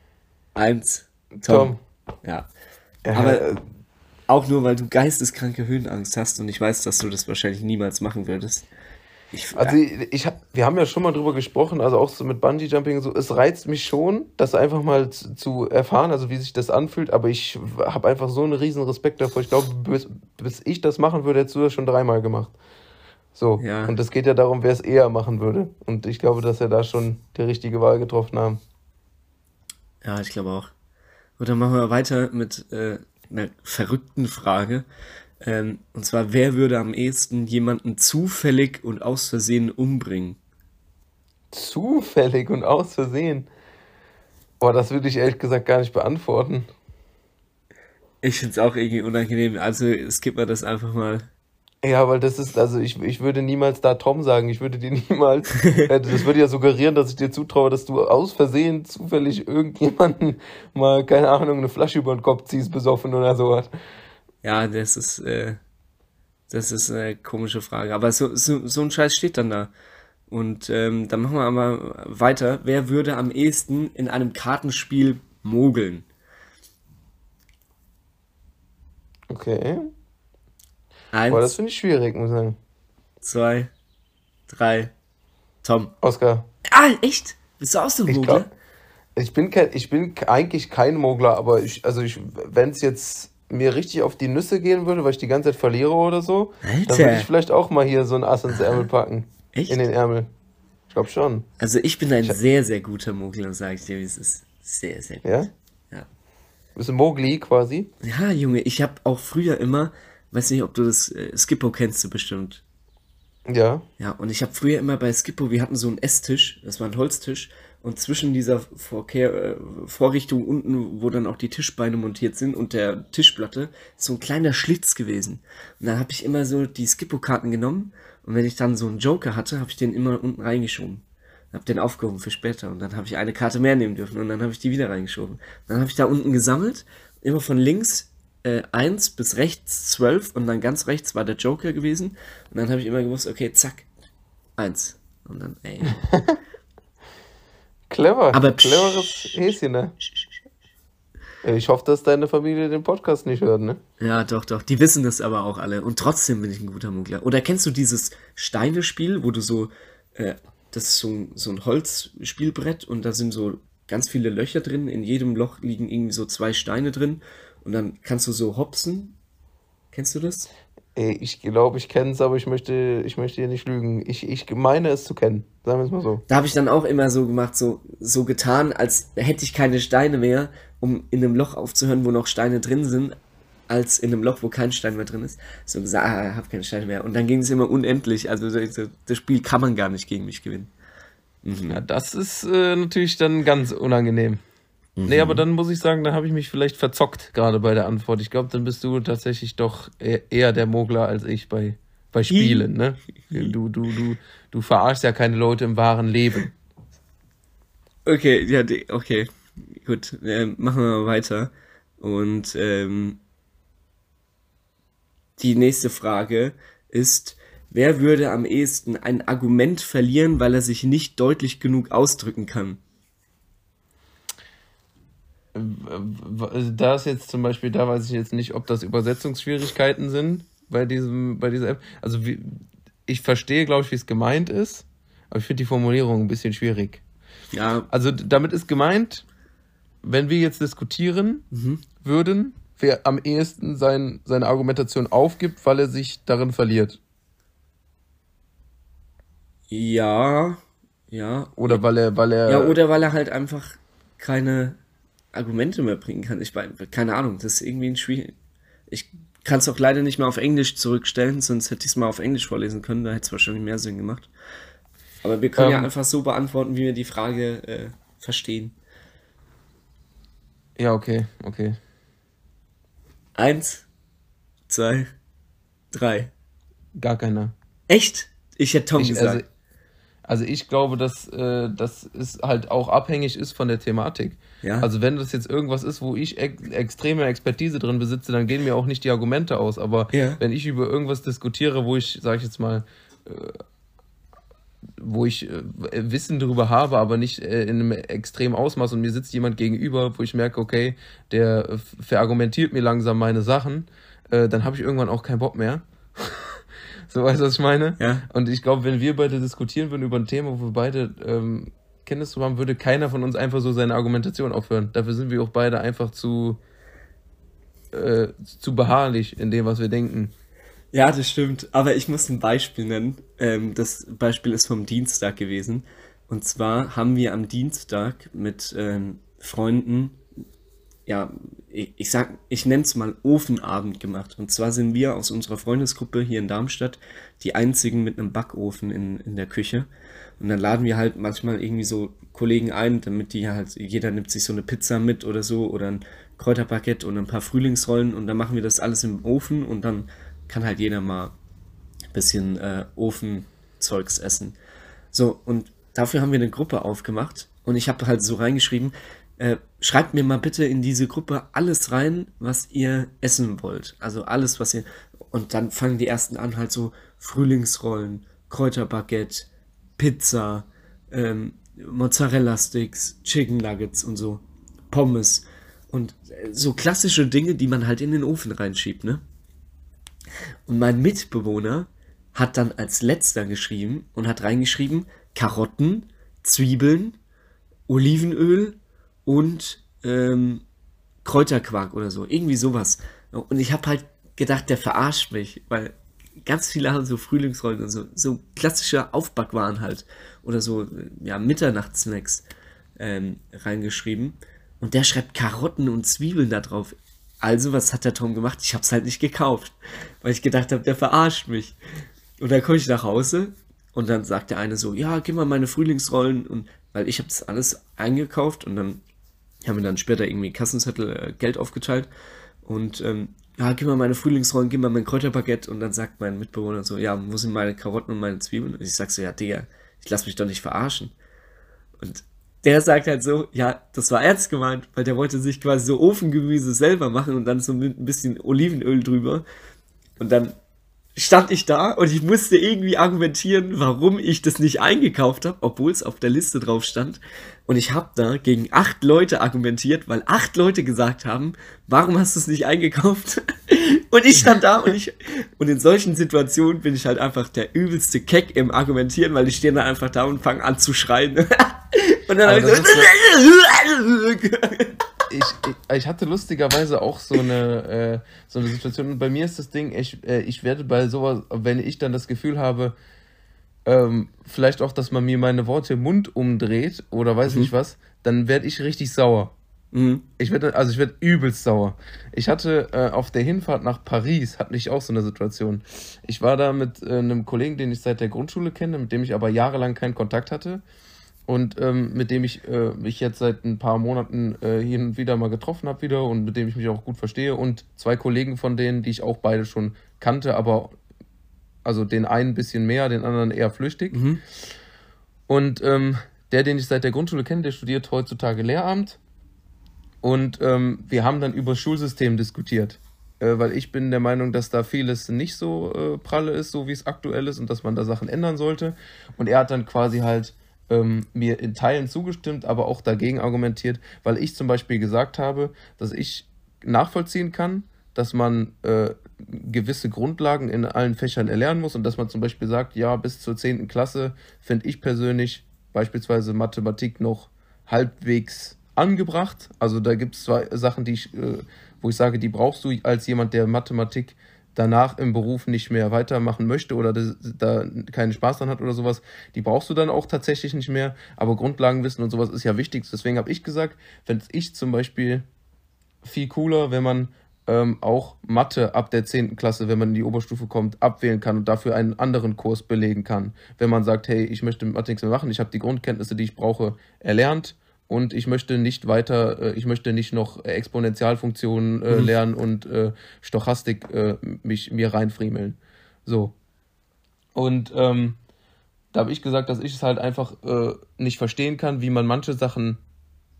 Eins. Tom. Tom. Ja. Aber äh, auch nur, weil du geisteskranke Höhenangst hast und ich weiß, dass du das wahrscheinlich niemals machen würdest. Ich, also ich, ich hab, wir haben ja schon mal drüber gesprochen, also auch so mit Bungee Jumping so, es reizt mich schon, das einfach mal zu, zu erfahren, also wie sich das anfühlt, aber ich habe einfach so einen riesen Respekt davor. Ich glaube, bis, bis ich das machen würde, hättest du das schon dreimal gemacht. So. Ja. Und es geht ja darum, wer es eher machen würde. Und ich glaube, dass wir da schon die richtige Wahl getroffen haben. Ja, ich glaube auch. Gut, dann machen wir weiter mit äh, einer verrückten Frage. Ähm, und zwar, wer würde am ehesten jemanden zufällig und aus Versehen umbringen? Zufällig und aus Versehen? Boah, das würde ich ehrlich gesagt gar nicht beantworten. Ich finde es auch irgendwie unangenehm. Also skippen wir das einfach mal. Ja, weil das ist, also ich, ich würde niemals da Tom sagen. Ich würde dir [laughs] niemals, äh, das würde ja suggerieren, dass ich dir zutraue, dass du aus Versehen zufällig irgendjemanden mal, keine Ahnung, eine Flasche über den Kopf ziehst, besoffen oder sowas. Ja, das ist, äh, das ist eine komische Frage. Aber so, so, so ein Scheiß steht dann da. Und ähm, dann machen wir aber weiter. Wer würde am ehesten in einem Kartenspiel mogeln? Okay. Eins. Boah, das finde ich schwierig, muss ich sagen. Zwei, drei, Tom. Oscar. Ah, echt? Bist du auch so ein Mogler? Ich, bin kein, ich bin eigentlich kein Mogler, aber ich, also ich, wenn es jetzt mir richtig auf die Nüsse gehen würde, weil ich die ganze Zeit verliere oder so, Alter. dann würde ich vielleicht auch mal hier so ein Ass ins Ärmel packen. Echt? In den Ärmel. Ich glaube schon. Also ich bin ein ich sehr, sehr guter Mogler, sage ich dir, wie es ist. Sehr, sehr gut. Ja? Ja. Bist du Mogli quasi? Ja, Junge, ich habe auch früher immer, weiß nicht, ob du das, äh, Skippo kennst du bestimmt. Ja. Ja, und ich habe früher immer bei Skippo, wir hatten so einen Esstisch, das war ein Holztisch, und zwischen dieser Vorkehr, äh, Vorrichtung unten, wo dann auch die Tischbeine montiert sind und der Tischplatte, ist so ein kleiner Schlitz gewesen. Und dann habe ich immer so die Skippo-Karten genommen und wenn ich dann so einen Joker hatte, habe ich den immer unten reingeschoben. Hab den aufgehoben für später und dann habe ich eine Karte mehr nehmen dürfen und dann habe ich die wieder reingeschoben. Dann habe ich da unten gesammelt, immer von links äh, 1 bis rechts 12 und dann ganz rechts war der Joker gewesen und dann habe ich immer gewusst, okay, zack, 1. Und dann, ey. [laughs] Clever. Aber cleveres Häschen, ne? Ich hoffe, dass deine Familie den Podcast nicht hört, ne? Ja, doch, doch. Die wissen das aber auch alle. Und trotzdem bin ich ein guter Muggler. Oder kennst du dieses Steinespiel, wo du so, äh, das ist so, so ein Holzspielbrett und da sind so ganz viele Löcher drin. In jedem Loch liegen irgendwie so zwei Steine drin. Und dann kannst du so hopsen. Kennst du das? Ich glaube, ich kenne es, aber ich möchte, ich möchte hier nicht lügen. Ich, ich meine es zu kennen. Sagen wir es mal so. Da habe ich dann auch immer so gemacht, so, so getan, als hätte ich keine Steine mehr, um in einem Loch aufzuhören, wo noch Steine drin sind, als in einem Loch, wo kein Stein mehr drin ist. So gesagt, ah, ich habe keine Steine mehr. Und dann ging es immer unendlich. Also das Spiel kann man gar nicht gegen mich gewinnen. Mhm. Ja, das ist äh, natürlich dann ganz unangenehm. Mhm. Nee, aber dann muss ich sagen, da habe ich mich vielleicht verzockt, gerade bei der Antwort. Ich glaube, dann bist du tatsächlich doch e-, eher der Mogler als ich bei, bei Spielen, ne? Du, du, du, du verarschst ja keine Leute im wahren Leben. Okay, ja, okay. Gut, äh, machen wir mal weiter. Und ähm, die nächste Frage ist, wer würde am ehesten ein Argument verlieren, weil er sich nicht deutlich genug ausdrücken kann? Da ist jetzt zum Beispiel, da weiß ich jetzt nicht, ob das Übersetzungsschwierigkeiten sind bei diesem, bei dieser App. Also wie, ich verstehe, glaube ich, wie es gemeint ist, aber ich finde die Formulierung ein bisschen schwierig. Ja. Also damit ist gemeint, wenn wir jetzt diskutieren mhm. würden, wer am ehesten sein, seine Argumentation aufgibt, weil er sich darin verliert. Ja, ja. Oder weil er, weil er. Ja, oder weil er halt einfach keine Argumente mehr bringen kann. Ich meine, keine Ahnung, das ist irgendwie ein Schwierig. Ich kann es auch leider nicht mehr auf Englisch zurückstellen, sonst hätte ich es mal auf Englisch vorlesen können, da hätte es wahrscheinlich mehr Sinn gemacht. Aber wir können ähm, ja einfach so beantworten, wie wir die Frage äh, verstehen. Ja, okay, okay. Eins, zwei, drei. Gar keiner. Echt? Ich hätte Tom ich, gesagt. Also, also ich glaube, dass äh, das ist halt auch abhängig ist von der Thematik. Ja. Also wenn das jetzt irgendwas ist, wo ich ex extreme Expertise drin besitze, dann gehen mir auch nicht die Argumente aus. Aber ja. wenn ich über irgendwas diskutiere, wo ich, sage ich jetzt mal, äh, wo ich äh, Wissen darüber habe, aber nicht äh, in einem extremen Ausmaß und mir sitzt jemand gegenüber, wo ich merke, okay, der verargumentiert mir langsam meine Sachen, äh, dann habe ich irgendwann auch keinen Bock mehr. So weißt du, was ich meine? Ja. Und ich glaube, wenn wir beide diskutieren würden über ein Thema, wo wir beide ähm, Kenntnis zu haben, würde keiner von uns einfach so seine Argumentation aufhören. Dafür sind wir auch beide einfach zu, äh, zu beharrlich in dem, was wir denken. Ja, das stimmt. Aber ich muss ein Beispiel nennen. Ähm, das Beispiel ist vom Dienstag gewesen. Und zwar haben wir am Dienstag mit ähm, Freunden, ja, ich, ich sag, ich nenne es mal Ofenabend gemacht. Und zwar sind wir aus unserer Freundesgruppe hier in Darmstadt die einzigen mit einem Backofen in, in der Küche. Und dann laden wir halt manchmal irgendwie so Kollegen ein, damit die halt, jeder nimmt sich so eine Pizza mit oder so oder ein Kräuterpaket und ein paar Frühlingsrollen und dann machen wir das alles im Ofen und dann kann halt jeder mal ein bisschen äh, Ofenzeugs essen. So, und dafür haben wir eine Gruppe aufgemacht und ich habe halt so reingeschrieben, äh, schreibt mir mal bitte in diese Gruppe alles rein, was ihr essen wollt. Also alles, was ihr. Und dann fangen die ersten an, halt so Frühlingsrollen, Kräuterbaguette, Pizza, ähm, Mozzarella-Sticks, Chicken Nuggets und so, Pommes. Und äh, so klassische Dinge, die man halt in den Ofen reinschiebt, ne? Und mein Mitbewohner hat dann als letzter geschrieben und hat reingeschrieben Karotten, Zwiebeln, Olivenöl und ähm, Kräuterquark oder so. Irgendwie sowas. Und ich habe halt gedacht, der verarscht mich, weil ganz viele haben so Frühlingsrollen und so, so klassische Aufbackwaren halt. Oder so, ja, Mitternachtssnacks ähm, reingeschrieben. Und der schreibt Karotten und Zwiebeln da drauf. Also, was hat der Tom gemacht? Ich hab's halt nicht gekauft, weil ich gedacht habe, der verarscht mich. Und dann komme ich nach Hause und dann sagt der eine so, ja, gib mal meine Frühlingsrollen und weil ich habe das alles eingekauft und dann haben wir dann später irgendwie Kassenzettel äh, Geld aufgeteilt und ähm, ja, gib mal meine Frühlingsrollen, gib mal mein Kräuterbaguette und dann sagt mein Mitbewohner so, ja, wo sind meine Karotten und meine Zwiebeln? Und ich sag so, ja, Digga, ich lass mich doch nicht verarschen. Und der sagt halt so, ja, das war ernst gemeint, weil der wollte sich quasi so Ofengemüse selber machen und dann so ein bisschen Olivenöl drüber. Und dann stand ich da und ich musste irgendwie argumentieren, warum ich das nicht eingekauft habe, obwohl es auf der Liste drauf stand. Und ich habe da gegen acht Leute argumentiert, weil acht Leute gesagt haben, warum hast du es nicht eingekauft? [laughs] und ich stand da und ich und in solchen Situationen bin ich halt einfach der übelste Keck im Argumentieren, weil ich stehe da einfach da und fange an zu schreien. [laughs] und dann habe ich so [laughs] ich, ich, hatte lustigerweise auch so eine, äh, so eine Situation. Und bei mir ist das Ding, ich, äh, ich werde bei sowas, wenn ich dann das Gefühl habe, ähm, vielleicht auch, dass man mir meine Worte im Mund umdreht oder weiß mhm. nicht was, dann werde ich richtig sauer. Mhm. Ich werde, also ich werde übelst sauer. Ich hatte äh, auf der Hinfahrt nach Paris, hatte ich auch so eine Situation. Ich war da mit äh, einem Kollegen, den ich seit der Grundschule kenne, mit dem ich aber jahrelang keinen Kontakt hatte und ähm, mit dem ich äh, mich jetzt seit ein paar Monaten äh, hin und wieder mal getroffen habe wieder und mit dem ich mich auch gut verstehe und zwei Kollegen von denen, die ich auch beide schon kannte, aber also den einen ein bisschen mehr, den anderen eher flüchtig. Mhm. Und ähm, der, den ich seit der Grundschule kenne, der studiert heutzutage Lehramt und ähm, wir haben dann über das Schulsystem diskutiert. Äh, weil ich bin der Meinung, dass da vieles nicht so äh, pralle ist, so wie es aktuell ist und dass man da Sachen ändern sollte. Und er hat dann quasi halt ähm, mir in Teilen zugestimmt, aber auch dagegen argumentiert, weil ich zum Beispiel gesagt habe, dass ich nachvollziehen kann, dass man äh, gewisse Grundlagen in allen Fächern erlernen muss und dass man zum Beispiel sagt, ja, bis zur 10. Klasse finde ich persönlich beispielsweise Mathematik noch halbwegs angebracht. Also da gibt es zwei Sachen, die ich, äh, wo ich sage, die brauchst du als jemand, der Mathematik danach im Beruf nicht mehr weitermachen möchte oder da keinen Spaß dran hat oder sowas, die brauchst du dann auch tatsächlich nicht mehr. Aber Grundlagenwissen und sowas ist ja wichtig. Deswegen habe ich gesagt, fände ich zum Beispiel viel cooler, wenn man ähm, auch Mathe ab der 10. Klasse, wenn man in die Oberstufe kommt, abwählen kann und dafür einen anderen Kurs belegen kann. Wenn man sagt, hey, ich möchte Mathe nichts mehr machen, ich habe die Grundkenntnisse, die ich brauche, erlernt und ich möchte nicht weiter, äh, ich möchte nicht noch Exponentialfunktionen äh, mhm. lernen und äh, Stochastik äh, mich mir reinfriemeln. So. Und ähm, da habe ich gesagt, dass ich es halt einfach äh, nicht verstehen kann, wie man manche Sachen,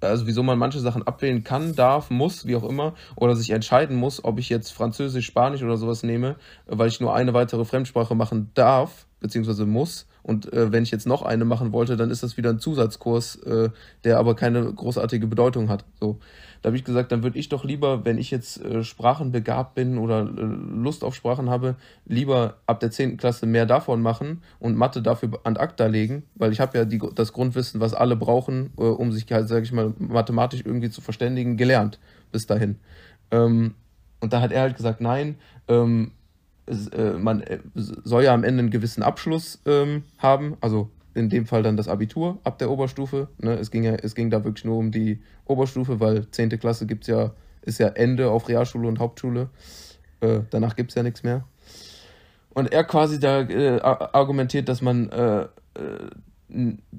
also wieso man manche Sachen abwählen kann, darf, muss, wie auch immer, oder sich entscheiden muss, ob ich jetzt Französisch, Spanisch oder sowas nehme, weil ich nur eine weitere Fremdsprache machen darf beziehungsweise muss. Und äh, wenn ich jetzt noch eine machen wollte, dann ist das wieder ein Zusatzkurs, äh, der aber keine großartige Bedeutung hat. So, da habe ich gesagt, dann würde ich doch lieber, wenn ich jetzt äh, sprachenbegabt bin oder äh, Lust auf Sprachen habe, lieber ab der 10. Klasse mehr davon machen und Mathe dafür an acta legen, weil ich habe ja die, das Grundwissen, was alle brauchen, äh, um sich halt, sage ich mal, mathematisch irgendwie zu verständigen, gelernt bis dahin. Ähm, und da hat er halt gesagt, nein, ähm, äh, man äh, soll ja am Ende einen gewissen Abschluss ähm, haben, also in dem Fall dann das Abitur ab der Oberstufe. Ne? Es, ging ja, es ging da wirklich nur um die Oberstufe, weil 10. Klasse gibt's ja, ist ja Ende auf Realschule und Hauptschule. Äh, danach gibt es ja nichts mehr. Und er quasi da äh, argumentiert, dass man, äh, äh,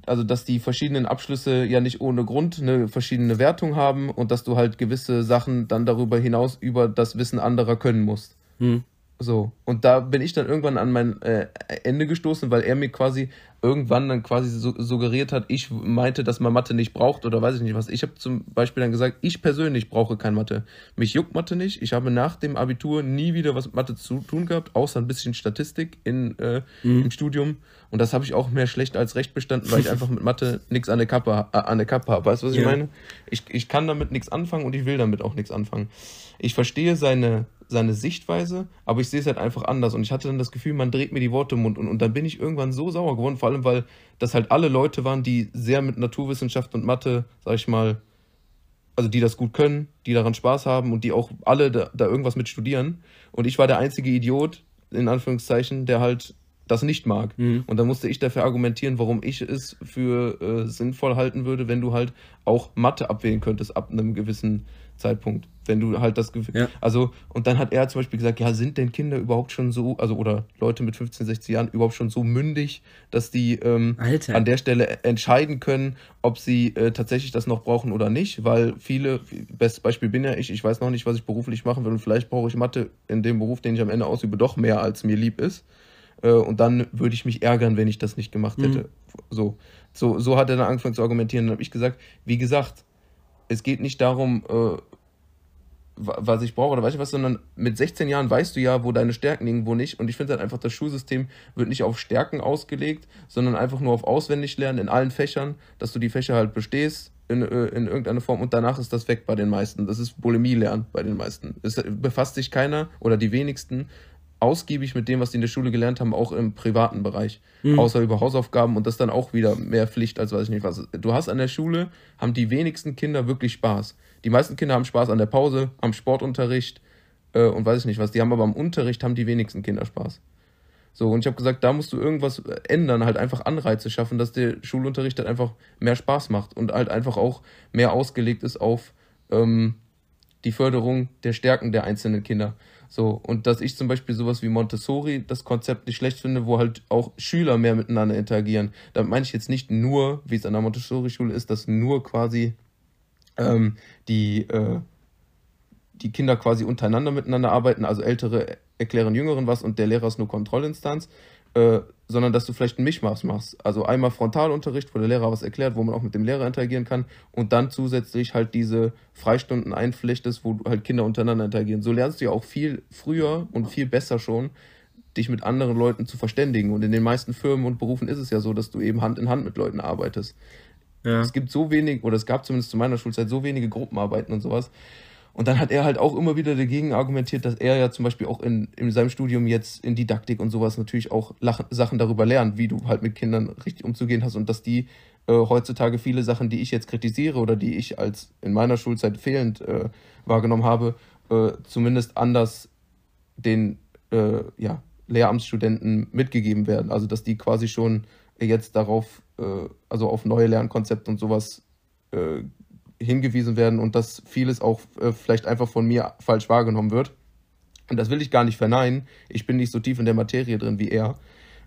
also dass die verschiedenen Abschlüsse ja nicht ohne Grund eine verschiedene Wertung haben und dass du halt gewisse Sachen dann darüber hinaus über das Wissen anderer können musst. Hm. So, und da bin ich dann irgendwann an mein äh, Ende gestoßen, weil er mir quasi irgendwann dann quasi so, suggeriert hat, ich meinte, dass man Mathe nicht braucht oder weiß ich nicht was. Ich habe zum Beispiel dann gesagt, ich persönlich brauche kein Mathe. Mich juckt Mathe nicht. Ich habe nach dem Abitur nie wieder was mit Mathe zu tun gehabt, außer ein bisschen Statistik in, äh, mhm. im Studium. Und das habe ich auch mehr schlecht als recht bestanden, weil ich einfach mit Mathe nichts an der Kappe, äh, an der Kappe habe. Weißt du, was ja. ich meine? Ich, ich kann damit nichts anfangen und ich will damit auch nichts anfangen. Ich verstehe seine seine Sichtweise, aber ich sehe es halt einfach anders. Und ich hatte dann das Gefühl, man dreht mir die Worte im Mund. Und, und dann bin ich irgendwann so sauer geworden, vor allem, weil das halt alle Leute waren, die sehr mit Naturwissenschaft und Mathe, sag ich mal, also die das gut können, die daran Spaß haben und die auch alle da, da irgendwas mit studieren. Und ich war der einzige Idiot, in Anführungszeichen, der halt das nicht mag. Mhm. Und dann musste ich dafür argumentieren, warum ich es für äh, sinnvoll halten würde, wenn du halt auch Mathe abwählen könntest ab einem gewissen Zeitpunkt. Wenn du halt das Gefühl. Ja. Also, und dann hat er zum Beispiel gesagt, ja, sind denn Kinder überhaupt schon so, also oder Leute mit 15, 16 Jahren überhaupt schon so mündig, dass die ähm, an der Stelle entscheiden können, ob sie äh, tatsächlich das noch brauchen oder nicht, weil viele, bestes Beispiel bin ja ich, ich weiß noch nicht, was ich beruflich machen will und vielleicht brauche ich Mathe in dem Beruf, den ich am Ende ausübe, doch mehr als mir lieb ist. Äh, und dann würde ich mich ärgern, wenn ich das nicht gemacht hätte. Mhm. So. So, so hat er dann angefangen zu argumentieren. Dann habe ich gesagt, wie gesagt, es geht nicht darum, äh, was ich brauche oder weiß ich was, sondern mit 16 Jahren weißt du ja, wo deine Stärken liegen, wo nicht. Und ich finde halt einfach, das Schulsystem wird nicht auf Stärken ausgelegt, sondern einfach nur auf Auswendiglernen in allen Fächern, dass du die Fächer halt bestehst in, äh, in irgendeiner Form und danach ist das weg bei den meisten. Das ist Bulimie lernen bei den meisten. Es befasst sich keiner oder die wenigsten ausgiebig mit dem, was die in der Schule gelernt haben, auch im privaten Bereich. Mhm. Außer über Hausaufgaben und das dann auch wieder mehr Pflicht als weiß ich nicht was. Du hast an der Schule, haben die wenigsten Kinder wirklich Spaß. Die meisten Kinder haben Spaß an der Pause, am Sportunterricht äh, und weiß ich nicht was. Die haben aber am Unterricht haben die wenigsten Kinder Spaß. So, und ich habe gesagt, da musst du irgendwas ändern, halt einfach Anreize schaffen, dass der Schulunterricht halt einfach mehr Spaß macht und halt einfach auch mehr ausgelegt ist auf ähm, die Förderung der Stärken der einzelnen Kinder. So, und dass ich zum Beispiel sowas wie Montessori, das Konzept nicht schlecht finde, wo halt auch Schüler mehr miteinander interagieren. Da meine ich jetzt nicht nur, wie es an der Montessori-Schule ist, dass nur quasi ähm, die, äh, die Kinder quasi untereinander miteinander arbeiten, also Ältere erklären Jüngeren was und der Lehrer ist nur Kontrollinstanz, äh, sondern dass du vielleicht einen Mischmaß machst. Also einmal Frontalunterricht, wo der Lehrer was erklärt, wo man auch mit dem Lehrer interagieren kann und dann zusätzlich halt diese Freistunden einpflichtest, wo halt Kinder untereinander interagieren. So lernst du ja auch viel früher und viel besser schon, dich mit anderen Leuten zu verständigen. Und in den meisten Firmen und Berufen ist es ja so, dass du eben Hand in Hand mit Leuten arbeitest. Ja. Es gibt so wenig, oder es gab zumindest zu meiner Schulzeit so wenige Gruppenarbeiten und sowas, und dann hat er halt auch immer wieder dagegen argumentiert, dass er ja zum Beispiel auch in, in seinem Studium jetzt in Didaktik und sowas natürlich auch Sachen darüber lernt, wie du halt mit Kindern richtig umzugehen hast und dass die äh, heutzutage viele Sachen, die ich jetzt kritisiere oder die ich als in meiner Schulzeit fehlend äh, wahrgenommen habe, äh, zumindest anders den äh, ja, Lehramtsstudenten mitgegeben werden. Also dass die quasi schon jetzt darauf, äh, also auf neue Lernkonzepte und sowas äh, hingewiesen werden und dass vieles auch äh, vielleicht einfach von mir falsch wahrgenommen wird. Und das will ich gar nicht verneinen. Ich bin nicht so tief in der Materie drin wie er.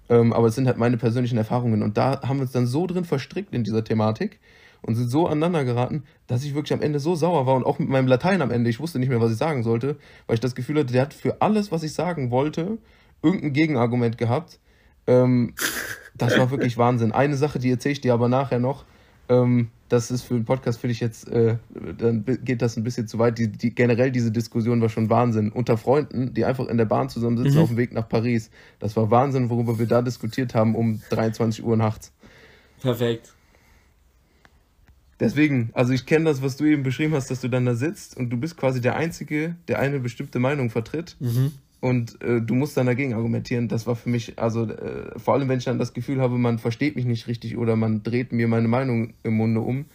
Ähm, aber es sind halt meine persönlichen Erfahrungen. Und da haben wir uns dann so drin verstrickt in dieser Thematik und sind so aneinander geraten, dass ich wirklich am Ende so sauer war und auch mit meinem Latein am Ende. Ich wusste nicht mehr, was ich sagen sollte, weil ich das Gefühl hatte, der hat für alles, was ich sagen wollte, irgendein Gegenargument gehabt. Ähm, das war wirklich Wahnsinn. Eine Sache, die erzähle ich dir aber nachher noch Ähm, das ist für einen Podcast, finde ich jetzt, äh, dann geht das ein bisschen zu weit. Die, die, generell diese Diskussion war schon Wahnsinn. Unter Freunden, die einfach in der Bahn zusammensitzen mhm. auf dem Weg nach Paris. Das war Wahnsinn, worüber wir da diskutiert haben um 23 Uhr nachts. Perfekt. Deswegen, also ich kenne das, was du eben beschrieben hast, dass du dann da sitzt und du bist quasi der Einzige, der eine bestimmte Meinung vertritt. Mhm. Und äh, du musst dann dagegen argumentieren. Das war für mich, also äh, vor allem, wenn ich dann das Gefühl habe, man versteht mich nicht richtig oder man dreht mir meine Meinung im Munde um,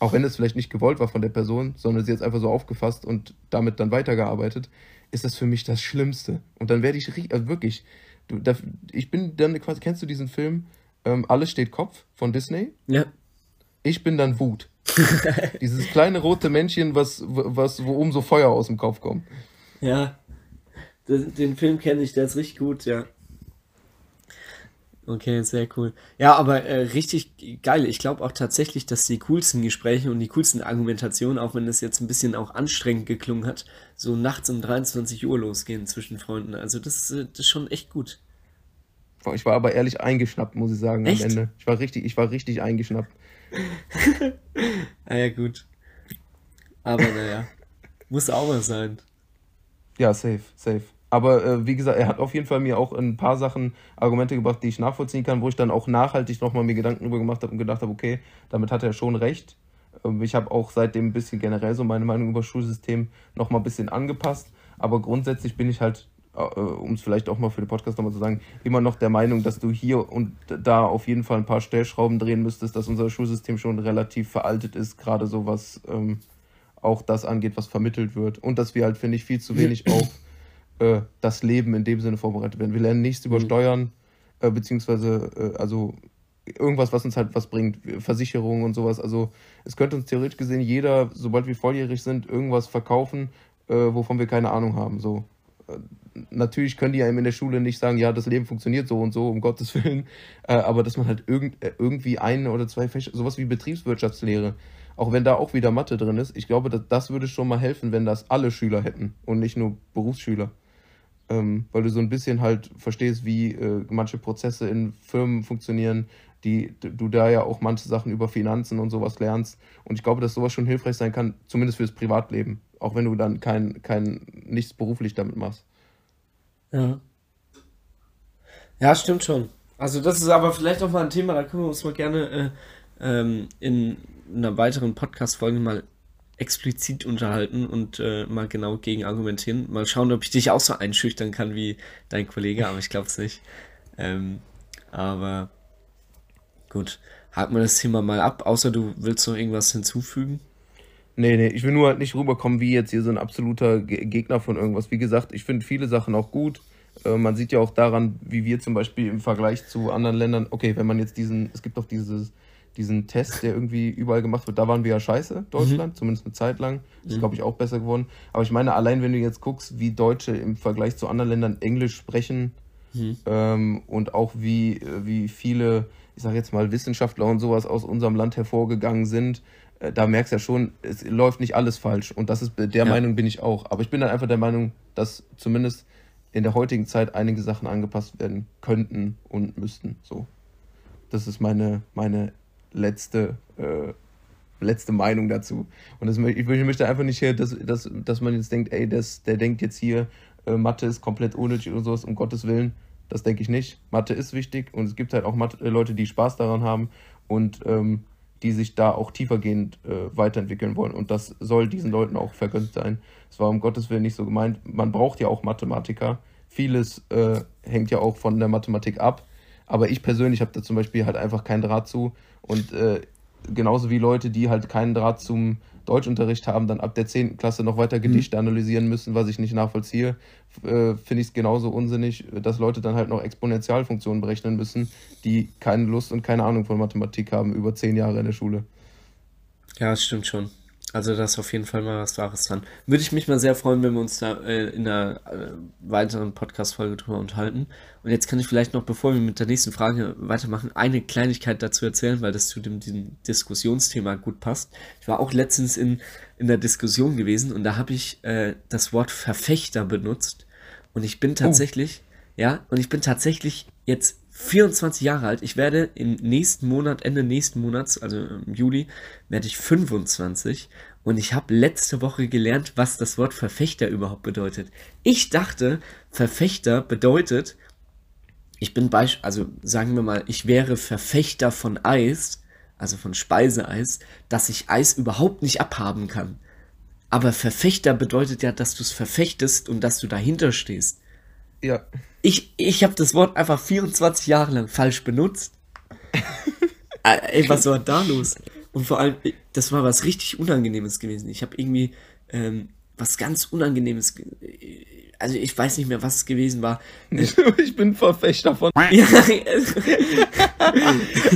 auch wenn es vielleicht nicht gewollt war von der Person, sondern sie jetzt einfach so aufgefasst und damit dann weitergearbeitet, ist das für mich das Schlimmste. Und dann werde ich also wirklich, du, da, ich bin dann quasi, kennst du diesen Film ähm, Alles steht Kopf von Disney? Ja. Ich bin dann Wut. [laughs] Dieses kleine rote Männchen, was, was, wo oben so Feuer aus dem Kopf kommt. Ja. Den, den Film kenne ich, der ist richtig gut, ja. Okay, sehr cool. Ja, aber äh, richtig geil. Ich glaube auch tatsächlich, dass die coolsten Gespräche und die coolsten Argumentationen, auch wenn das jetzt ein bisschen auch anstrengend geklungen hat, so nachts um 23 Uhr losgehen zwischen Freunden. Also das, äh, das ist schon echt gut. Ich war aber ehrlich eingeschnappt, muss ich sagen, echt? am Ende. Ich war richtig, ich war richtig eingeschnappt. [laughs] ah ja, gut. Aber naja, muss auch mal sein. Ja, safe, safe. Aber äh, wie gesagt, er hat auf jeden Fall mir auch ein paar Sachen, Argumente gebracht, die ich nachvollziehen kann, wo ich dann auch nachhaltig nochmal mir Gedanken darüber gemacht habe und gedacht habe, okay, damit hat er schon recht. Ähm, ich habe auch seitdem ein bisschen generell so meine Meinung über Schulsystem nochmal ein bisschen angepasst. Aber grundsätzlich bin ich halt, äh, um es vielleicht auch mal für den Podcast nochmal zu sagen, immer noch der Meinung, dass du hier und da auf jeden Fall ein paar Stellschrauben drehen müsstest, dass unser Schulsystem schon relativ veraltet ist, gerade so was ähm, auch das angeht, was vermittelt wird. Und dass wir halt, finde ich, viel zu wenig [clears throat] auf äh, das Leben in dem Sinne vorbereitet werden. Wir lernen nichts über mhm. Steuern, äh, beziehungsweise äh, also irgendwas, was uns halt was bringt, Versicherungen und sowas. Also es könnte uns theoretisch gesehen jeder, sobald wir volljährig sind, irgendwas verkaufen, äh, wovon wir keine Ahnung haben. So äh, natürlich können die einem in der Schule nicht sagen, ja, das Leben funktioniert so und so, um Gottes [laughs] Willen, äh, aber dass man halt irgend, irgendwie eine oder zwei Fächer, sowas wie Betriebswirtschaftslehre, auch wenn da auch wieder Mathe drin ist, ich glaube, das, das würde schon mal helfen, wenn das alle Schüler hätten und nicht nur Berufsschüler ähm, weil du so ein bisschen halt verstehst, wie äh, manche Prozesse in Firmen funktionieren, die du da ja auch manche Sachen über Finanzen und sowas lernst. Und ich glaube, dass sowas schon hilfreich sein kann, zumindest fürs Privatleben, auch wenn du dann kein, kein nichts beruflich damit machst. Ja. Ja, stimmt schon. Also das ist aber vielleicht auch mal ein Thema, da können wir uns mal gerne äh, ähm, in einer weiteren Podcast-Folge mal explizit unterhalten und äh, mal genau gegen argumentieren. Mal schauen, ob ich dich auch so einschüchtern kann wie dein Kollege, aber ich glaube es nicht. Ähm, aber gut, haken wir das Thema mal ab, außer du willst noch irgendwas hinzufügen. Nee, nee, ich will nur halt nicht rüberkommen wie jetzt hier so ein absoluter Gegner von irgendwas. Wie gesagt, ich finde viele Sachen auch gut. Äh, man sieht ja auch daran, wie wir zum Beispiel im Vergleich zu anderen Ländern, okay, wenn man jetzt diesen, es gibt auch dieses diesen Test, der irgendwie überall gemacht wird, da waren wir ja scheiße, Deutschland, mhm. zumindest eine Zeit lang. Ist, mhm. glaube ich, auch besser geworden. Aber ich meine, allein wenn du jetzt guckst, wie Deutsche im Vergleich zu anderen Ländern Englisch sprechen mhm. ähm, und auch wie, wie viele, ich sage jetzt mal, Wissenschaftler und sowas aus unserem Land hervorgegangen sind, äh, da merkst du ja schon, es läuft nicht alles falsch. Und das ist der ja. Meinung bin ich auch. Aber ich bin dann einfach der Meinung, dass zumindest in der heutigen Zeit einige Sachen angepasst werden könnten und müssten. So. Das ist meine, meine letzte, äh, letzte Meinung dazu. Und das, ich möchte einfach nicht hier, dass, dass, dass man jetzt denkt, ey, das, der denkt jetzt hier, äh, Mathe ist komplett unnötig oder sowas, um Gottes Willen. Das denke ich nicht. Mathe ist wichtig und es gibt halt auch Mathe, äh, Leute, die Spaß daran haben und ähm, die sich da auch tiefergehend äh, weiterentwickeln wollen. Und das soll diesen Leuten auch vergönnt sein. Es war um Gottes Willen nicht so gemeint. Man braucht ja auch Mathematiker. Vieles äh, hängt ja auch von der Mathematik ab. Aber ich persönlich habe da zum Beispiel halt einfach keinen Draht zu. Und äh, genauso wie Leute, die halt keinen Draht zum Deutschunterricht haben, dann ab der 10. Klasse noch weiter Gedichte mhm. analysieren müssen, was ich nicht nachvollziehe, äh, finde ich es genauso unsinnig, dass Leute dann halt noch Exponentialfunktionen berechnen müssen, die keine Lust und keine Ahnung von Mathematik haben über zehn Jahre in der Schule. Ja, das stimmt schon. Also da ist auf jeden Fall mal was Wahres dran. Würde ich mich mal sehr freuen, wenn wir uns da äh, in einer äh, weiteren Podcast-Folge drüber unterhalten. Und jetzt kann ich vielleicht noch, bevor wir mit der nächsten Frage weitermachen, eine Kleinigkeit dazu erzählen, weil das zu dem, dem Diskussionsthema gut passt. Ich war auch letztens in, in der Diskussion gewesen und da habe ich äh, das Wort Verfechter benutzt. Und ich bin oh. tatsächlich, oh. ja, und ich bin tatsächlich jetzt 24 Jahre alt. Ich werde im nächsten Monat, Ende nächsten Monats, also im Juli, werde ich 25. Und ich habe letzte Woche gelernt, was das Wort Verfechter überhaupt bedeutet. Ich dachte, Verfechter bedeutet, ich bin beispielsweise, also sagen wir mal, ich wäre Verfechter von Eis, also von Speiseeis, dass ich Eis überhaupt nicht abhaben kann. Aber Verfechter bedeutet ja, dass du es verfechtest und dass du dahinter stehst. Ja. Ich, ich habe das Wort einfach 24 Jahre lang falsch benutzt. [laughs] Ey, was war da los? Und vor allem, das war was richtig Unangenehmes gewesen. Ich habe irgendwie ähm, was ganz Unangenehmes. Also ich weiß nicht mehr, was es gewesen war. [laughs] ich bin Verfechter von. [laughs]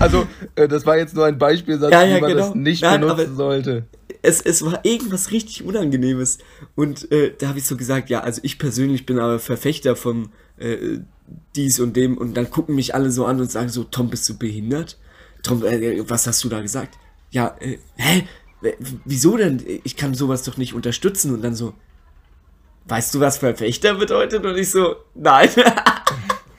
also, äh, das war jetzt nur ein Beispielsatz, ja, ja, wie man genau. das nicht Nein, benutzen sollte. Es, es war irgendwas richtig Unangenehmes. Und äh, da habe ich so gesagt, ja, also ich persönlich bin aber Verfechter von äh, dies und dem. Und dann gucken mich alle so an und sagen so, Tom, bist du behindert? Tom, äh, was hast du da gesagt? Ja, äh, hä? Wieso denn? Ich kann sowas doch nicht unterstützen. Und dann so, weißt du, was Verfechter bedeutet? Und ich so, nein.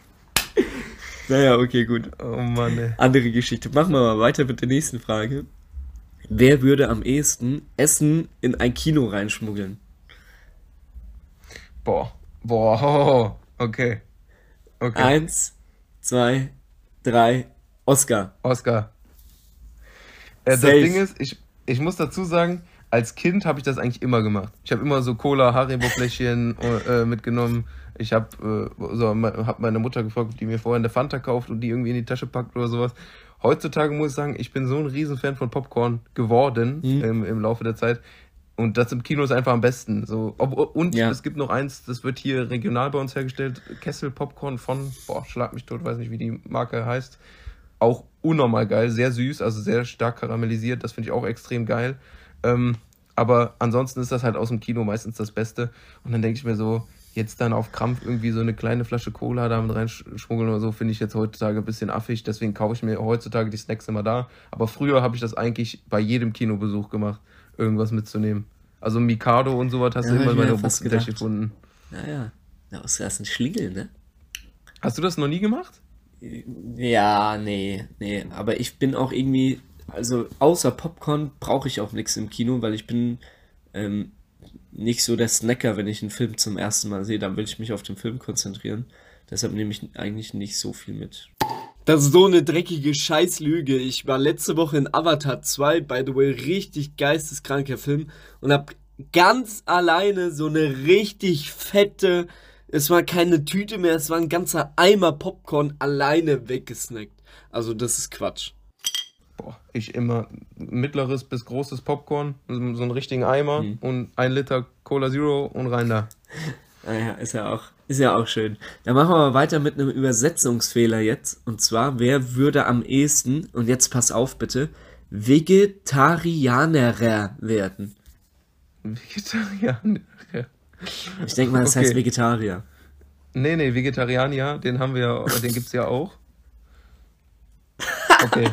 [laughs] naja, okay, gut. Oh Mann. Ey. Andere Geschichte. Machen wir mal weiter mit der nächsten Frage. Wer würde am ehesten Essen in ein Kino reinschmuggeln? Boah. Boah. [laughs] Okay. Okay. Eins, zwei, drei. Oscar. Oscar. Äh, das Ding ist, ich, ich muss dazu sagen, als Kind habe ich das eigentlich immer gemacht. Ich habe immer so Cola, Haribo-Fläschchen [laughs] äh, mitgenommen. Ich habe äh, so, hab meine Mutter gefragt, ob die mir vorher eine Fanta kauft und die irgendwie in die Tasche packt oder sowas. Heutzutage muss ich sagen, ich bin so ein Riesenfan von Popcorn geworden mhm. im, im Laufe der Zeit. Und das im Kino ist einfach am besten. So, ob, und ja. es gibt noch eins, das wird hier regional bei uns hergestellt. Kessel Popcorn von, boah, schlag mich tot, weiß nicht, wie die Marke heißt auch unnormal geil, sehr süß, also sehr stark karamellisiert, das finde ich auch extrem geil. Ähm, aber ansonsten ist das halt aus dem Kino meistens das Beste. Und dann denke ich mir so, jetzt dann auf Krampf irgendwie so eine kleine Flasche Cola da mit reinschmuggeln oder so, finde ich jetzt heutzutage ein bisschen affig. Deswegen kaufe ich mir heutzutage die Snacks immer da. Aber früher habe ich das eigentlich bei jedem Kinobesuch gemacht, irgendwas mitzunehmen. Also Mikado und sowas hast ja, du immer in meiner Buchtasche gefunden. Ja, ja. Ja, das ist ein Schlingel, ne? Hast du das noch nie gemacht? Ja, nee, nee. Aber ich bin auch irgendwie, also außer Popcorn brauche ich auch nichts im Kino, weil ich bin ähm, nicht so der Snacker, wenn ich einen Film zum ersten Mal sehe. Dann will ich mich auf den Film konzentrieren. Deshalb nehme ich eigentlich nicht so viel mit. Das ist so eine dreckige Scheißlüge. Ich war letzte Woche in Avatar 2, by the way, richtig geisteskranker Film und hab ganz alleine so eine richtig fette es war keine Tüte mehr, es war ein ganzer Eimer Popcorn alleine weggesnackt. Also das ist Quatsch. Boah, ich immer mittleres bis großes Popcorn, so einen richtigen Eimer mhm. und ein Liter Cola Zero und rein da. Naja, ist ja auch, ist ja auch schön. Dann machen wir mal weiter mit einem Übersetzungsfehler jetzt. Und zwar, wer würde am ehesten, und jetzt pass auf bitte, Vegetarianerer werden? Vegetarianer. Ich denke mal, das okay. heißt Vegetarier. Nee, nee, Vegetarianier, den haben wir, den gibt's ja auch. [laughs] Okay.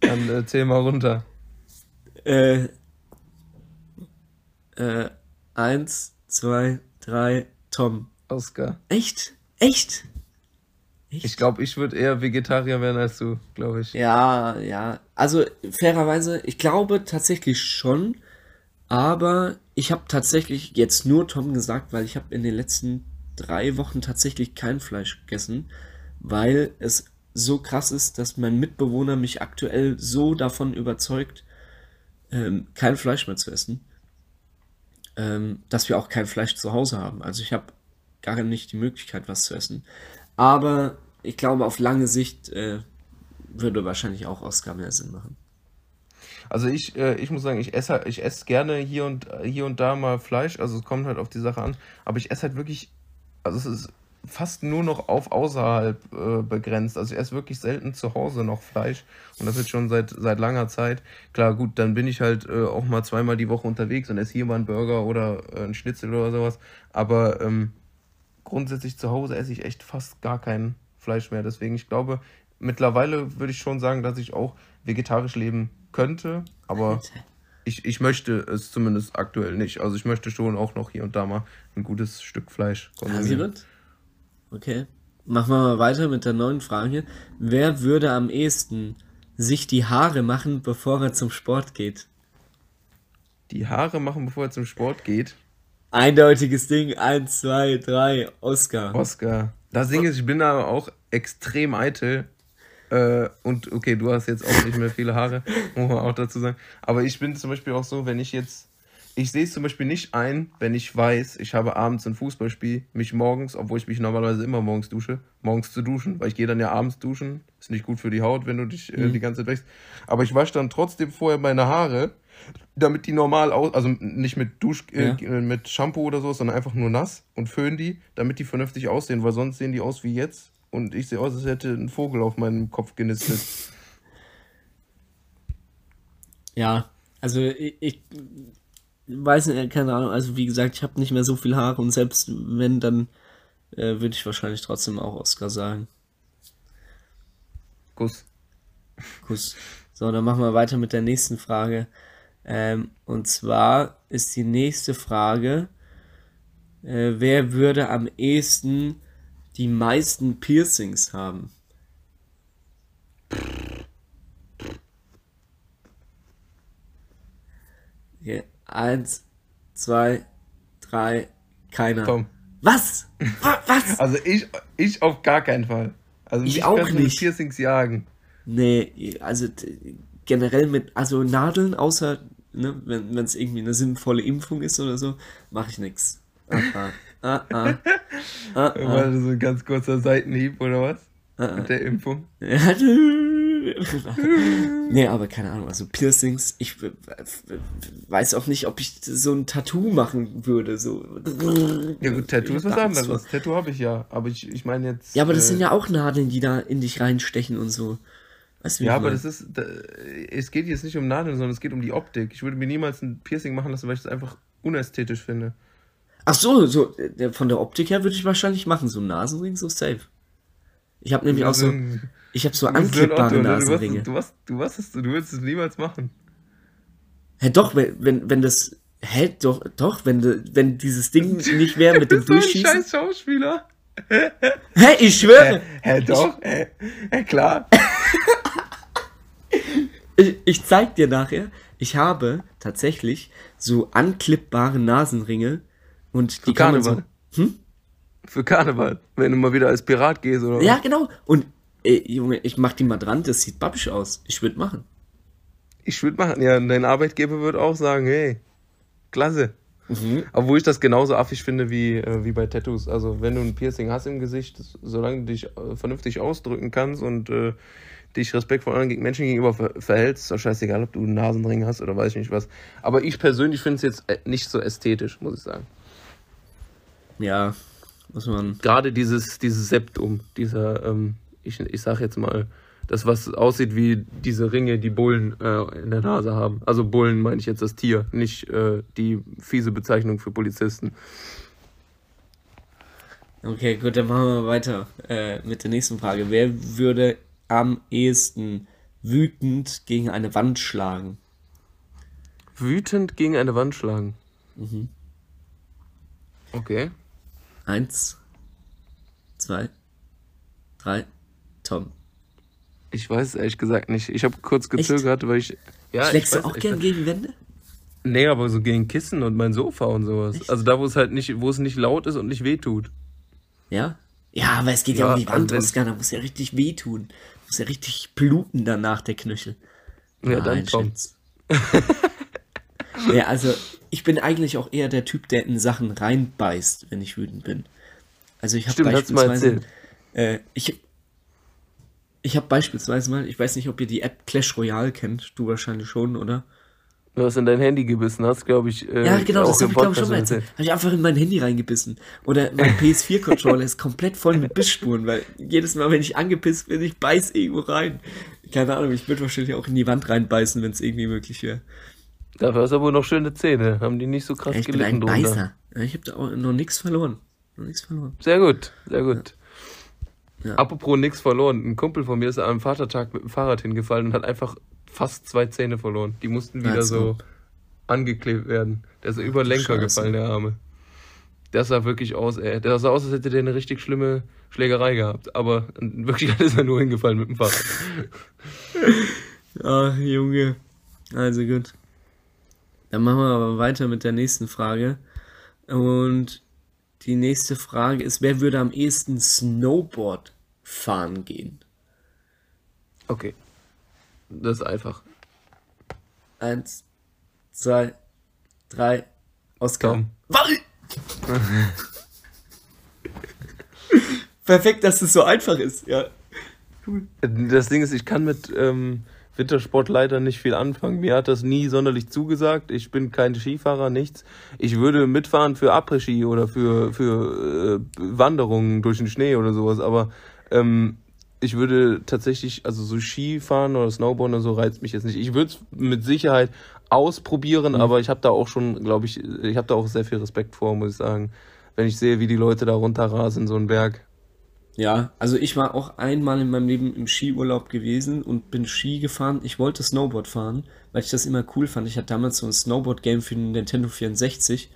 Dann äh, zähl mal runter. Äh, äh, eins, zwei, drei, Tom. Oscar. Echt? Echt? Echt? Ich glaube, ich würde eher Vegetarier werden als du, glaube ich. Ja, ja. Also fairerweise, ich glaube tatsächlich schon, aber ich habe tatsächlich jetzt nur Tom gesagt, weil ich habe in den letzten drei Wochen tatsächlich kein Fleisch gegessen, weil es so krass ist, dass mein Mitbewohner mich aktuell so davon überzeugt, ähm, kein Fleisch mehr zu essen, ähm, dass wir auch kein Fleisch zu Hause haben. Also ich habe gar nicht die Möglichkeit, was zu essen. Aber ich glaube, auf lange Sicht äh, würde wahrscheinlich auch Oscar mehr Sinn machen. Also ich, äh, ich muss sagen, ich esse ich esse gerne hier und hier und da mal Fleisch, also es kommt halt auf die Sache an, aber ich esse halt wirklich, also es ist fast nur noch auf außerhalb äh, begrenzt. Also ich esse wirklich selten zu Hause noch Fleisch und das jetzt schon seit seit langer Zeit. Klar, gut, dann bin ich halt äh, auch mal zweimal die Woche unterwegs und esse hier mal einen Burger oder äh, einen Schnitzel oder sowas, aber ähm, grundsätzlich zu Hause esse ich echt fast gar kein Fleisch mehr. Deswegen, ich glaube, mittlerweile würde ich schon sagen, dass ich auch vegetarisch leben könnte, aber ich, ich möchte es zumindest aktuell nicht. Also ich möchte schon auch noch hier und da mal ein gutes Stück Fleisch konsumieren. Okay. Machen wir mal weiter mit der neuen Frage. Wer würde am ehesten sich die Haare machen, bevor er zum Sport geht? Die Haare machen, bevor er zum Sport geht? Eindeutiges Ding. Eins, zwei, drei. Oscar. Oscar. Das Ding ist, ich bin da auch extrem eitel. Äh, und okay, du hast jetzt auch nicht mehr viele Haare, muss man auch dazu sagen. Aber ich bin zum Beispiel auch so, wenn ich jetzt ich sehe es zum Beispiel nicht ein, wenn ich weiß, ich habe abends ein Fußballspiel, mich morgens, obwohl ich mich normalerweise immer morgens dusche, morgens zu duschen, weil ich gehe dann ja abends duschen. Ist nicht gut für die Haut, wenn du dich äh, mhm. die ganze Zeit wächst. Aber ich wasche dann trotzdem vorher meine Haare, damit die normal aus, also nicht mit Dusch, äh, ja. äh, mit Shampoo oder so, sondern einfach nur nass und föhn die, damit die vernünftig aussehen, weil sonst sehen die aus wie jetzt und ich sehe aus, als hätte ein Vogel auf meinem Kopf genistet. Ja, also ich, ich weiß nicht, keine Ahnung, also wie gesagt, ich habe nicht mehr so viel Haare und selbst wenn, dann äh, würde ich wahrscheinlich trotzdem auch Oscar sagen. Kuss. Kuss. So, dann machen wir weiter mit der nächsten Frage. Ähm, und zwar ist die nächste Frage, äh, wer würde am ehesten die meisten Piercings haben? Yeah. Eins, zwei, drei, keiner. Tom. Was? Was? [laughs] Also ich, ich auf gar keinen Fall. Also ich auch nicht. Piercings jagen. Nee, also generell mit, also Nadeln, außer, ne, wenn es irgendwie eine sinnvolle Impfung ist oder so, mache ich nichts. [laughs] Ah, ah, ah, ah, ah, ah. War so ein ganz kurzer Seitenhieb oder was? Ah, ah. Mit der Impfung? Ja, [laughs] nee, aber keine Ahnung, also Piercings, ich weiß auch nicht, ob ich so ein Tattoo machen würde. So. Ja gut, Tattoo ist was anderes. Tattoo habe ich ja, aber ich, ich meine jetzt... Ja, aber das äh, sind ja auch Nadeln, die da in dich reinstechen und so. Weißt du, ja, aber das ist, da, es geht jetzt nicht um Nadeln, sondern es geht um die Optik. Ich würde mir niemals ein Piercing machen lassen, weil ich es einfach unästhetisch finde. Ach so, so von der Optik her würde ich wahrscheinlich machen, so ein Nasenring, so safe. Ich habe nämlich auch so, ich habe so anklippbare Nasenringe. Du, was, du, was ist, du würdest es niemals machen. Hä, doch, wenn, wenn, wenn das, hä, doch, doch, wenn, wenn dieses Ding nicht wäre mit [laughs] dem Durchschießen. Du bist so ein scheiß Schauspieler. [laughs] Hä, ich schwöre. Hä, doch, hä, klar. [laughs] ich, ich zeig dir nachher, ich habe tatsächlich so anklippbare Nasenringe und die kann man so, hm? Für Karneval, wenn du mal wieder als Pirat gehst oder Ja, genau. Und ey, Junge, ich mach die mal dran, das sieht babbisch aus. Ich würde machen. Ich würde machen, ja. Dein Arbeitgeber würde auch sagen, hey, klasse. Mhm. Obwohl ich das genauso affig finde wie, äh, wie bei Tattoos. Also wenn du ein Piercing hast im Gesicht, solange du dich äh, vernünftig ausdrücken kannst und äh, dich respektvoll anderen Menschen gegenüber ver verhältst, ist doch scheißegal, ob du einen Nasenring hast oder weiß ich nicht was. Aber ich persönlich finde es jetzt äh, nicht so ästhetisch, muss ich sagen. Ja, muss man. Gerade dieses, dieses Septum, dieser, ähm, ich, ich sag jetzt mal, das, was aussieht wie diese Ringe, die Bullen äh, in der Nase haben. Also Bullen meine ich jetzt das Tier, nicht äh, die fiese Bezeichnung für Polizisten. Okay, gut, dann machen wir weiter äh, mit der nächsten Frage. Wer würde am ehesten wütend gegen eine Wand schlagen? Wütend gegen eine Wand schlagen? Mhm. Okay. Eins, zwei, drei, Tom. Ich weiß es ehrlich gesagt nicht. Ich habe kurz gezögert, Echt? weil ich. Ja, Schlägst ich weiß, du auch gern gegen Wände? Nee, aber so gegen Kissen und mein Sofa und sowas. Echt? Also da, wo es halt nicht, wo es nicht laut ist und nicht wehtut. Ja? Ja, aber es geht ja, ja um die Wand, also Oskar, da muss ja richtig wehtun. Muss ja richtig bluten danach, der Knöchel. Ja, Nein, dann Tom. ja, also ich bin eigentlich auch eher der Typ, der in Sachen reinbeißt, wenn ich wütend bin. Also ich habe beispielsweise, äh, ich, ich habe beispielsweise mal, ich weiß nicht, ob ihr die App Clash Royale kennt, du wahrscheinlich schon, oder? Du hast in dein Handy gebissen, hast, glaube ich. Äh, ja, genau, das habe ich, glaube ich, schon mal erzählt. Habe ich einfach in mein Handy reingebissen. Oder mein [laughs] PS4-Controller ist komplett voll mit Bissspuren, weil jedes Mal, wenn ich angepisst bin, ich beiß irgendwo rein. Keine Ahnung, ich würde wahrscheinlich auch in die Wand reinbeißen, wenn es irgendwie möglich wäre. Dafür hast du aber noch schöne Zähne. Haben die nicht so krass ja, ich gelitten bin ein Beißer. Ja, ich habe da auch noch nichts verloren. Noch nichts verloren. Sehr gut, sehr gut. Ja. Apropos nichts verloren. Ein Kumpel von mir ist am Vatertag mit dem Fahrrad hingefallen und hat einfach fast zwei Zähne verloren. Die mussten wieder so angeklebt werden. Der ist über den Lenker Scheiße. gefallen, der Arme. Das sah wirklich aus, ey. Das sah aus, als hätte der eine richtig schlimme Schlägerei gehabt. Aber in Wirklichkeit [laughs] ist er nur hingefallen mit dem Fahrrad. [laughs] Ach, Junge. Also gut. Dann machen wir aber weiter mit der nächsten Frage. Und die nächste Frage ist, wer würde am ehesten Snowboard fahren gehen? Okay. Das ist einfach. Eins, zwei, drei, Oscar. Warte! [laughs] Perfekt, dass es so einfach ist, ja. Das Ding ist, ich kann mit ähm, Wintersport leider nicht viel anfangen. Mir hat das nie sonderlich zugesagt. Ich bin kein Skifahrer, nichts. Ich würde mitfahren für Après-Ski oder für, für äh, Wanderungen durch den Schnee oder sowas, aber ähm, ich würde tatsächlich, also so Skifahren oder Snowboarden oder so reizt mich jetzt nicht. Ich würde es mit Sicherheit ausprobieren, Mhm. aber ich habe da auch schon, glaube ich, ich habe da auch sehr viel Respekt vor, muss ich sagen. Wenn ich sehe, wie die Leute da runterrasen, so einen Berg. Ja, also ich war auch einmal in meinem Leben im Skiurlaub gewesen und bin Ski gefahren. Ich wollte Snowboard fahren, weil ich das immer cool fand. Ich hatte damals so ein Snowboard-Game für den Nintendo 64.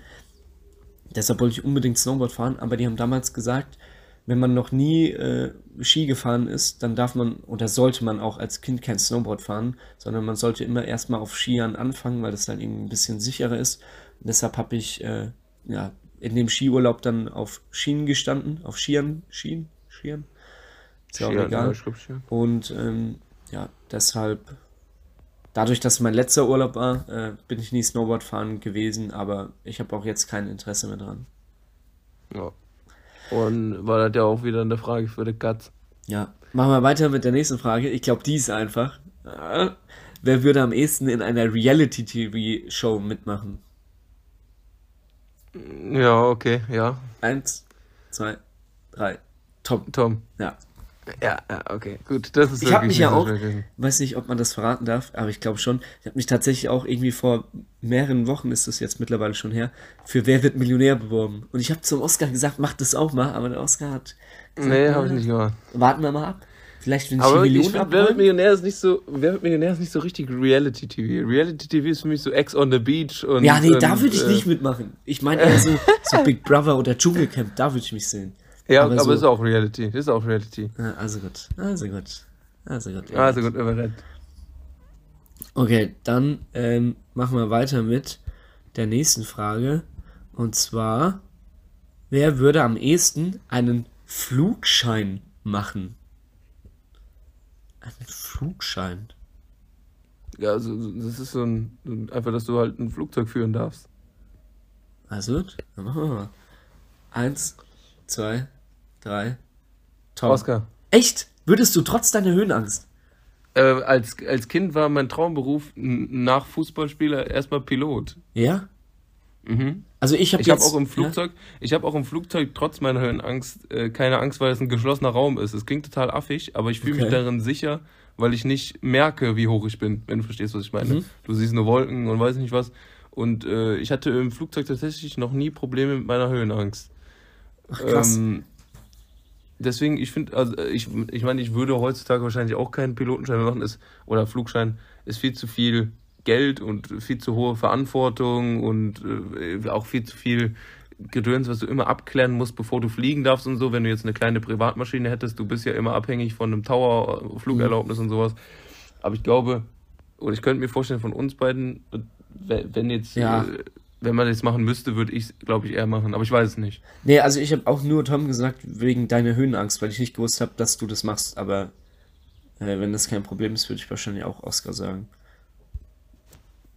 Deshalb wollte ich unbedingt Snowboard fahren, aber die haben damals gesagt, wenn man noch nie äh, Ski gefahren ist, dann darf man oder sollte man auch als Kind kein Snowboard fahren, sondern man sollte immer erstmal auf Skiern anfangen, weil das dann irgendwie ein bisschen sicherer ist. Und deshalb habe ich äh, ja, in dem Skiurlaub dann auf Schienen gestanden, auf Skiern, Skien, Skiern. Ist ja auch egal. Und ähm, ja, deshalb, dadurch, dass mein letzter Urlaub war, äh, bin ich nie Snowboard fahren gewesen, aber ich habe auch jetzt kein Interesse mehr dran. Ja. Und war das ja auch wieder eine Frage für die Katz. Ja, machen wir weiter mit der nächsten Frage. Ich glaube, die ist einfach. Äh, wer würde am ehesten in einer Reality-TV-Show mitmachen? Ja, okay, ja. Eins, zwei, drei. Tom. Tom. Ja. Ja, okay, gut. Das ist Ich habe mich ja auch, weiß nicht, ob man das verraten darf, aber ich glaube schon, ich habe mich tatsächlich auch irgendwie vor mehreren Wochen, ist das jetzt mittlerweile schon her, für Wer wird Millionär beworben. Und ich habe zum Oscar gesagt, mach das auch mal, aber der Oscar hat gesagt, Nee, habe ich nicht gemacht. warten wir mal ab. Vielleicht, wenn ich Aber die ich Millionen finde, Wer wird. Millionär ist nicht so, Wer wird Millionär ist nicht so richtig Reality TV. Reality TV ist für mich so Ex on the Beach und. Ja, nee, da und, würde ich äh, nicht mitmachen. Ich meine eher so, so [laughs] Big Brother oder Dschungelcamp, da würde ich mich sehen. Ja, aber aber, so- ist auch Reality. Ist auch Reality. Also gut, also gut, also gut. ja. Also gut, überrennt. Okay, dann ähm, machen wir weiter mit der nächsten Frage. Und zwar, wer würde am ehesten einen Flugschein machen? Einen Flugschein? Ja, also das ist so ein, so ein- einfach, dass du halt ein Flugzeug führen darfst. Also gut, dann machen wir mal. Eins, zwei, drei. Tom. Oscar. Echt? Würdest du trotz deiner Höhenangst? Äh, als, als Kind war mein Traumberuf nach Fußballspieler erstmal Pilot. Ja? Mhm. Also ich habe Ich habe jetzt... auch im Flugzeug, ich habe auch im Flugzeug trotz meiner Höhenangst äh, keine Angst, weil es ein geschlossener Raum ist. Es klingt total affig, aber ich fühle mich Okay. darin sicher, weil ich nicht merke, wie hoch ich bin, wenn du verstehst, was ich meine. Mhm. Du siehst nur Wolken und weiß nicht was. Und äh, ich hatte im Flugzeug tatsächlich noch nie Probleme mit meiner Höhenangst. Ja? Ach, krass. Ähm, deswegen, ich finde, also äh, ich, ich meine, ich würde heutzutage wahrscheinlich auch keinen Pilotenschein mehr machen, ist, oder Flugschein, ist viel zu viel Geld und viel zu hohe Verantwortung und äh, auch viel zu viel Gedöns, was du immer abklären musst, bevor du fliegen darfst und so. Wenn du jetzt eine kleine Privatmaschine hättest, du bist ja immer abhängig von einem Tower, äh, Flugerlaubnis und sowas. Aber ich glaube, oder ich könnte mir vorstellen, von uns beiden, äh, wenn jetzt, Ja. äh, wenn man das machen müsste, würde ich es, glaube ich, eher machen. Aber ich weiß es nicht. Nee, also ich habe auch nur Tom gesagt, wegen deiner Höhenangst, weil ich nicht gewusst habe, dass du das machst. Aber äh, wenn das kein Problem ist, würde ich wahrscheinlich auch Oscar sagen.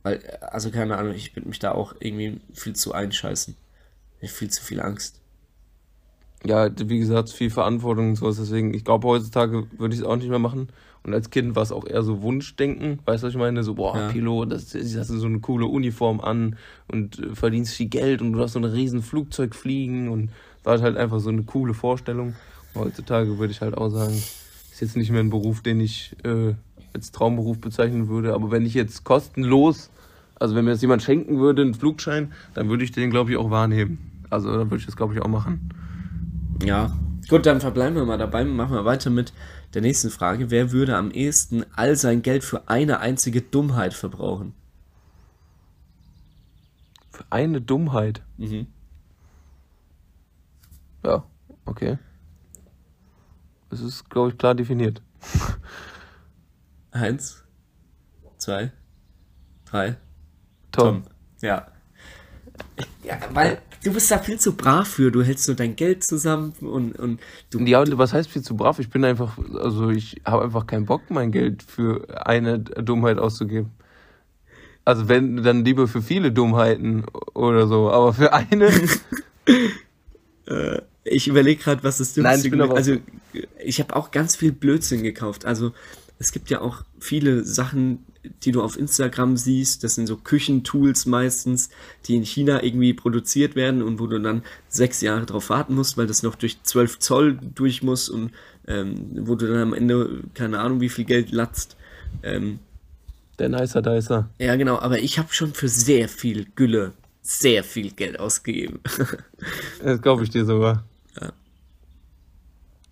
Weil, also keine Ahnung, ich würde mich da auch irgendwie viel zu einscheißen. Ich viel zu viel Angst. ja, wie gesagt, viel Verantwortung und sowas. Deswegen, ich glaube, heutzutage würde ich es auch nicht mehr machen. Und als Kind war es auch eher so Wunschdenken. Weißt du, was ich meine? So, boah, Ja. Pilot, das, das hast du so eine coole Uniform an und verdienst viel Geld und du darfst so ein riesen Flugzeug fliegen und war halt einfach so eine coole Vorstellung. Heutzutage würde ich halt auch sagen, ist jetzt nicht mehr ein Beruf, den ich äh, als Traumberuf bezeichnen würde. Aber wenn ich jetzt kostenlos, also wenn mir das jemand schenken würde, einen Flugschein, dann würde ich den, glaube ich, auch wahrnehmen. Also dann würde ich das, glaube ich, auch machen. Ja. Gut, dann verbleiben wir mal dabei. Machen wir weiter mit der nächsten Frage. Wer würde am ehesten all sein Geld für eine einzige Dummheit verbrauchen? Für eine Dummheit. Mhm. Ja, okay. Es ist, glaube ich, klar definiert. [laughs] Eins, zwei, drei. Tom. Ja. Ja, weil du bist da viel zu brav für. Du hältst nur dein Geld zusammen und, und du. Ja, und was heißt viel zu brav? Ich bin einfach, also ich habe einfach keinen Bock, mein Geld für eine Dummheit auszugeben. Also wenn, dann lieber für viele Dummheiten oder so, aber für eine. [laughs] Äh, ich überlege gerade, was das Nein, ich bin aber auch- Also ich habe auch ganz viel Blödsinn gekauft. Also es gibt ja auch viele Sachen, die du auf Instagram siehst. Das sind so Küchentools meistens, die in China irgendwie produziert werden und wo du dann sechs Jahre drauf warten musst, weil das noch durch 12 Zoll durch muss und ähm, wo du dann am Ende keine Ahnung wie viel Geld latzt. Ähm, Der Nicer Dicer. ja, genau, aber ich habe schon für sehr viel Gülle sehr viel Geld ausgegeben. [laughs] Das glaube ich dir sogar. Ja.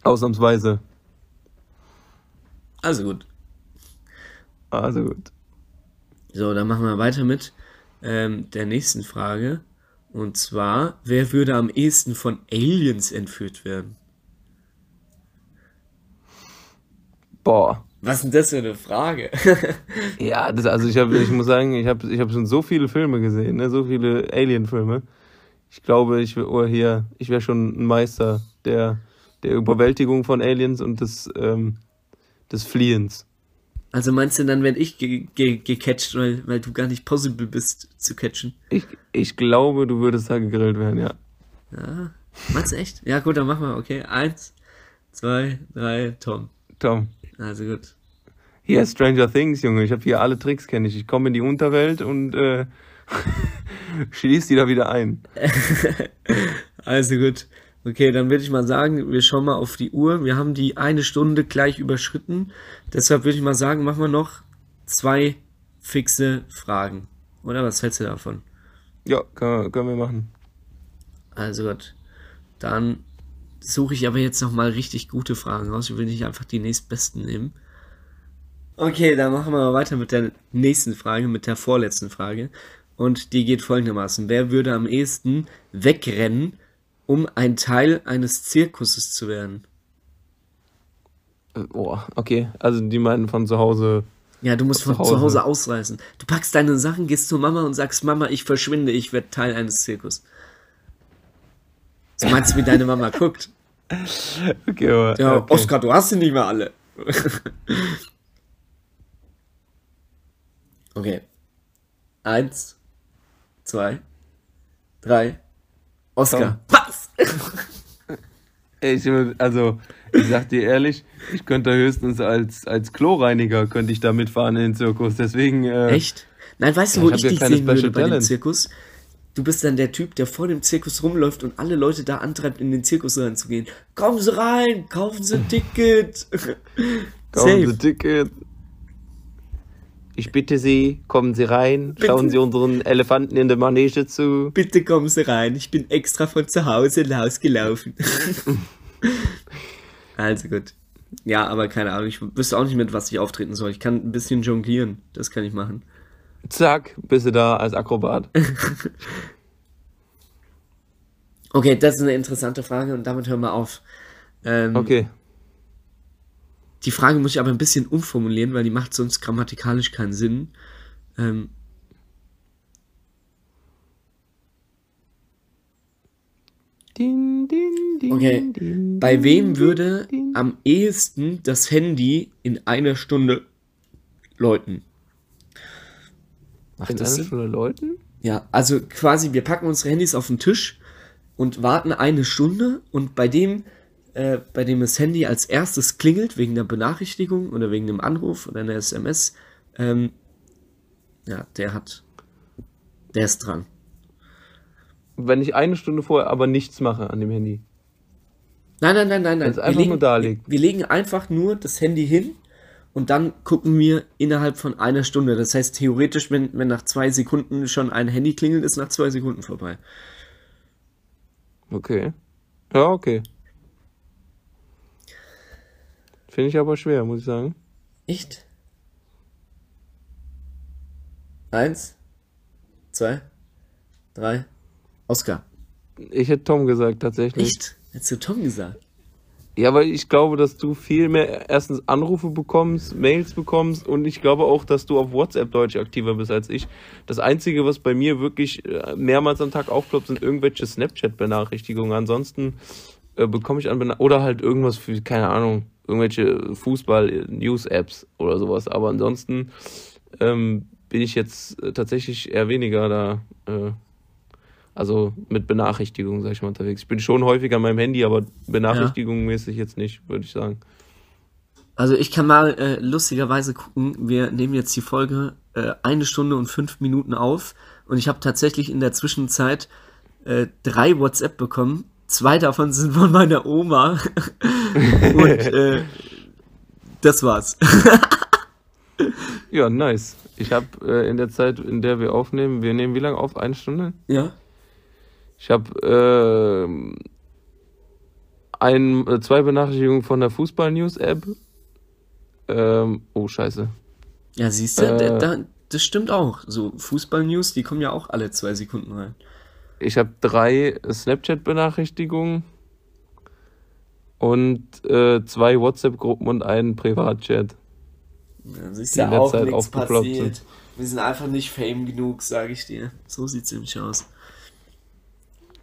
Ausnahmsweise. also gut. Also gut. So, dann machen wir weiter mit ähm, der nächsten Frage. Und zwar, wer würde am ehesten von Aliens entführt werden? Boah. Was ist denn das für eine Frage? [laughs] Ja, das, also ich, hab, ich muss sagen, ich habe ich hab schon so viele Filme gesehen, ne? so viele Alien-Filme. Ich glaube, ich wäre oh, hier, ich wäre schon ein Meister der, der Überwältigung von Aliens und des, ähm, des Fliehens. Also meinst du dann, wenn ich ge ge gecatcht, weil, weil du gar nicht possible bist zu catchen? Ich, ich glaube, du würdest da gegrillt werden, ja. Ja, meinst du echt? Ja, gut, dann machen wir, okay. Eins, zwei, drei, Tom. Tom. Also gut. Hier Stranger Things, Junge. Ich habe hier alle Tricks, kenne ich. Ich komme in die Unterwelt und äh, [laughs] schließ die da wieder ein. [laughs] Also gut. Okay, dann würde ich mal sagen, wir schauen mal auf die Uhr. Wir haben die eine Stunde gleich überschritten. Deshalb würde ich mal sagen, machen wir noch zwei fixe Fragen. Oder was hältst du davon? Ja, können, wir- können wir machen. Also gut. Dann suche ich aber jetzt noch mal richtig gute Fragen raus. Ich will nicht einfach die nächstbesten nehmen. Okay, dann machen wir mal weiter mit der nächsten Frage, mit der vorletzten Frage. Und die geht folgendermaßen. Wer würde am ehesten wegrennen, um ein Teil eines Zirkuses zu werden? Äh, Boah, okay. Also die meinen von zu Hause. Ja, du musst Zu von zu Hause. Hause ausreißen. Du packst deine Sachen, gehst zu Mama und sagst, Mama, ich verschwinde, ich werde Teil eines Zirkus. So meinst du, wie deine Mama guckt? [laughs] Okay, aber. Ja, okay. Oskar, du hast sie nicht mehr alle. [laughs] okay. Eins, zwei, drei. Oskar. Ich, also, ich sag dir ehrlich, ich könnte höchstens als, als Kloreiniger könnte ich da mitfahren in den Zirkus. Deswegen. Äh, Echt? Nein, weißt du, Ja, wo ich dich sehen würde Special bei dem Talents. Zirkus? Du bist dann der Typ, der vor dem Zirkus rumläuft und alle Leute da antreibt, in den Zirkus reinzugehen. Kommen Sie rein, kaufen Sie ein Ticket. Kaufen Sie Safe. Ticket. Ich bitte Sie, kommen Sie rein, Bitte. schauen Sie unseren Elefanten in der Manege zu. Bitte kommen Sie rein, ich bin extra von zu Hause rausgelaufen. [laughs] also gut. Ja, aber keine Ahnung, ich wüsste auch nicht, mit was ich auftreten soll. Ich kann ein bisschen jonglieren, das kann ich machen. Zack, bist du da als Akrobat. [laughs] Okay, das ist eine interessante Frage und damit hören wir auf. Ähm, Okay. Die Frage muss ich aber ein bisschen umformulieren, weil die macht sonst grammatikalisch keinen Sinn. Ähm, Din, din, din, Okay. bei wem würde am ehesten das Handy in einer Stunde läuten? Macht in das einer? Stunde Leuten? Ja, also quasi, wir packen unsere Handys auf den Tisch und warten eine Stunde und bei dem, äh, bei dem das Handy als erstes klingelt, wegen der Benachrichtigung oder wegen einem Anruf oder einer SMS, ähm, ja, der hat, der ist dran. Wenn ich eine Stunde vorher aber nichts mache an dem Handy. Nein, nein, nein, nein, nein. Da liegt. Wir, wir legen einfach nur das Handy hin und dann gucken wir innerhalb von einer Stunde. Das heißt, theoretisch, wenn, wenn nach zwei Sekunden schon ein Handy klingelt, ist nach zwei Sekunden vorbei. Okay. Ja, okay. Finde ich aber schwer, muss ich sagen. Echt? Eins, zwei, drei. Oscar. Ich hätte Tom gesagt, tatsächlich. Echt? Hättest du Tom gesagt? Ja, weil ich glaube, dass du viel mehr erstens Anrufe bekommst, Mails bekommst und ich glaube auch, dass du auf WhatsApp deutlich aktiver bist als ich. Das Einzige, was bei mir wirklich äh, mehrmals am Tag aufploppt, sind irgendwelche Snapchat-Benachrichtigungen. Ansonsten äh, bekomme ich an oder halt irgendwas für, keine Ahnung, irgendwelche Fußball-News-Apps oder sowas. Aber ansonsten ähm, bin ich jetzt äh, tatsächlich eher weniger da. Äh, also mit Benachrichtigungen, sag ich mal, unterwegs. Ich bin schon häufiger an meinem Handy, aber Benachrichtigungen mäßig jetzt nicht, würde ich sagen. Also ich kann mal äh, lustigerweise gucken, wir nehmen jetzt die Folge äh, eine Stunde und fünf Minuten auf und ich habe tatsächlich in der Zwischenzeit äh, drei WhatsApp bekommen. Zwei davon sind von meiner Oma. [laughs] und äh, das war's. ja, nice. Ich habe äh, in der Zeit, in der wir aufnehmen, wir nehmen wie lange auf? Eine Stunde? Ja. Ich habe äh, ein, zwei Benachrichtigungen von der Fußball-News-App. Ähm, oh, scheiße. Ja, siehst du, äh, da, das stimmt auch. So Fußball-News, die kommen ja auch alle zwei Sekunden rein. Ich habe drei Snapchat-Benachrichtigungen und äh, zwei WhatsApp-Gruppen und einen Privatchat. Ja, siehst du, auch nichts passiert. Sind. Wir sind einfach nicht fame genug, sage ich dir. So sieht es nämlich aus.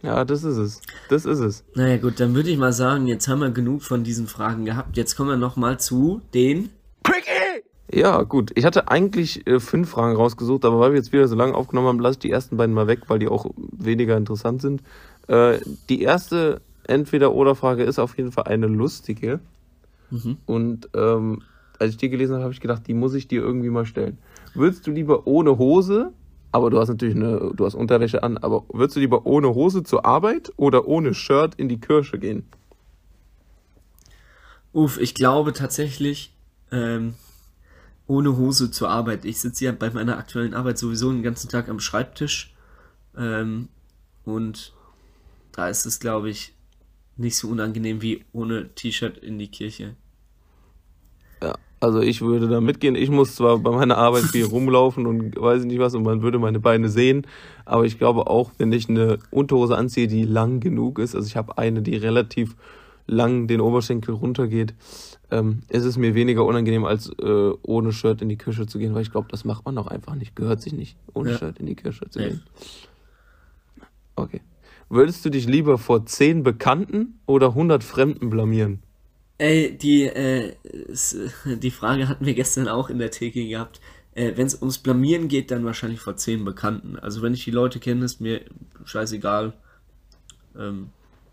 Ja, das ist es. Das ist es. Naja, gut, dann würde ich mal sagen, jetzt haben wir genug von diesen Fragen gehabt. Jetzt kommen wir nochmal zu den. Quickie! Ja, gut. Ich hatte eigentlich äh, fünf Fragen rausgesucht, aber weil wir jetzt wieder so lange aufgenommen haben, lasse ich die ersten beiden mal weg, weil die auch weniger interessant sind. Äh, die erste Entweder-Oder-Frage ist auf jeden Fall eine lustige. Mhm. Und ähm, als ich die gelesen habe, habe ich gedacht, die muss ich dir irgendwie mal stellen. Würdest du lieber ohne Hose aber du hast natürlich eine, du hast Unterwäsche an, aber würdest du lieber ohne Hose zur Arbeit oder ohne Shirt in die Kirche gehen? Uff, ich glaube tatsächlich ähm, ohne Hose zur Arbeit. Ich sitze ja bei meiner aktuellen Arbeit sowieso den ganzen Tag am Schreibtisch ähm, und da ist es, glaube ich, nicht so unangenehm wie ohne T-Shirt in die Kirche. Also ich würde da mitgehen. Ich muss zwar bei meiner Arbeit viel [laughs] rumlaufen und weiß ich nicht was und man würde meine Beine sehen, aber ich glaube auch, wenn ich eine Unterhose anziehe, die lang genug ist, also ich habe eine, die relativ lang den Oberschenkel runtergeht, ähm, ist es mir weniger unangenehm, als äh, ohne Shirt in die Kirche zu gehen, weil ich glaube, das macht man auch einfach nicht. Gehört sich nicht, ohne ja. Shirt in die Kirche zu gehen. Okay. Würdest du dich lieber vor zehn Bekannten oder 100 Fremden blamieren? Ey, die, äh, die Frage hatten wir gestern auch in der Theke gehabt. Äh, wenn es ums Blamieren geht, dann wahrscheinlich vor zehn Bekannten. Also wenn ich die Leute kenne, ist mir scheißegal. Ähm,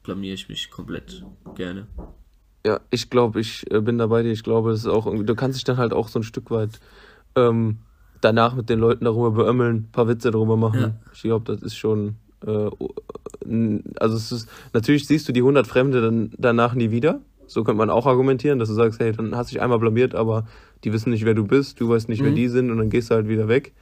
blamier ich mich komplett gerne. Ja, ich glaube, ich äh, bin da bei dir. Ich glaube, das ist auch irgendwie, du kannst dich dann halt auch so ein Stück weit ähm, danach mit den Leuten darüber beömmeln, ein paar Witze darüber machen. Ja. Ich glaube, das ist schon. Äh, also es ist, natürlich siehst du die 100 Fremde dann danach nie wieder. So könnte man auch argumentieren, dass du sagst, hey, dann hast du dich einmal blamiert, aber die wissen nicht, wer du bist, du weißt nicht, mhm. wer die sind und dann gehst du halt wieder weg.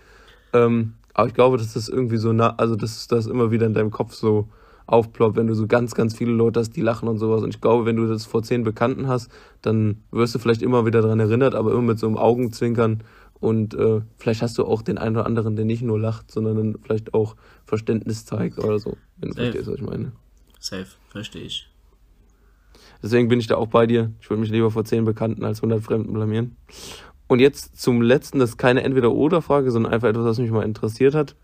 Ähm, aber ich glaube, dass das irgendwie so, nah, also dass das immer wieder in deinem Kopf so aufploppt, wenn du so ganz, ganz viele Leute hast, die lachen und sowas. Und ich glaube, wenn du das vor zehn Bekannten hast, dann wirst du vielleicht immer wieder daran erinnert, aber immer mit so einem Augenzwinkern. Und äh, vielleicht hast du auch den einen oder anderen, der nicht nur lacht, sondern dann vielleicht auch Verständnis zeigt oder so, wenn du Safe. verstehst, was ich meine. Safe, verstehe ich. Deswegen bin ich da auch bei dir. Ich würde mich lieber vor zehn Bekannten als 100 Fremden blamieren. Und jetzt zum letzten, das ist keine Entweder-Oder-Frage, sondern einfach etwas, was mich mal interessiert hat.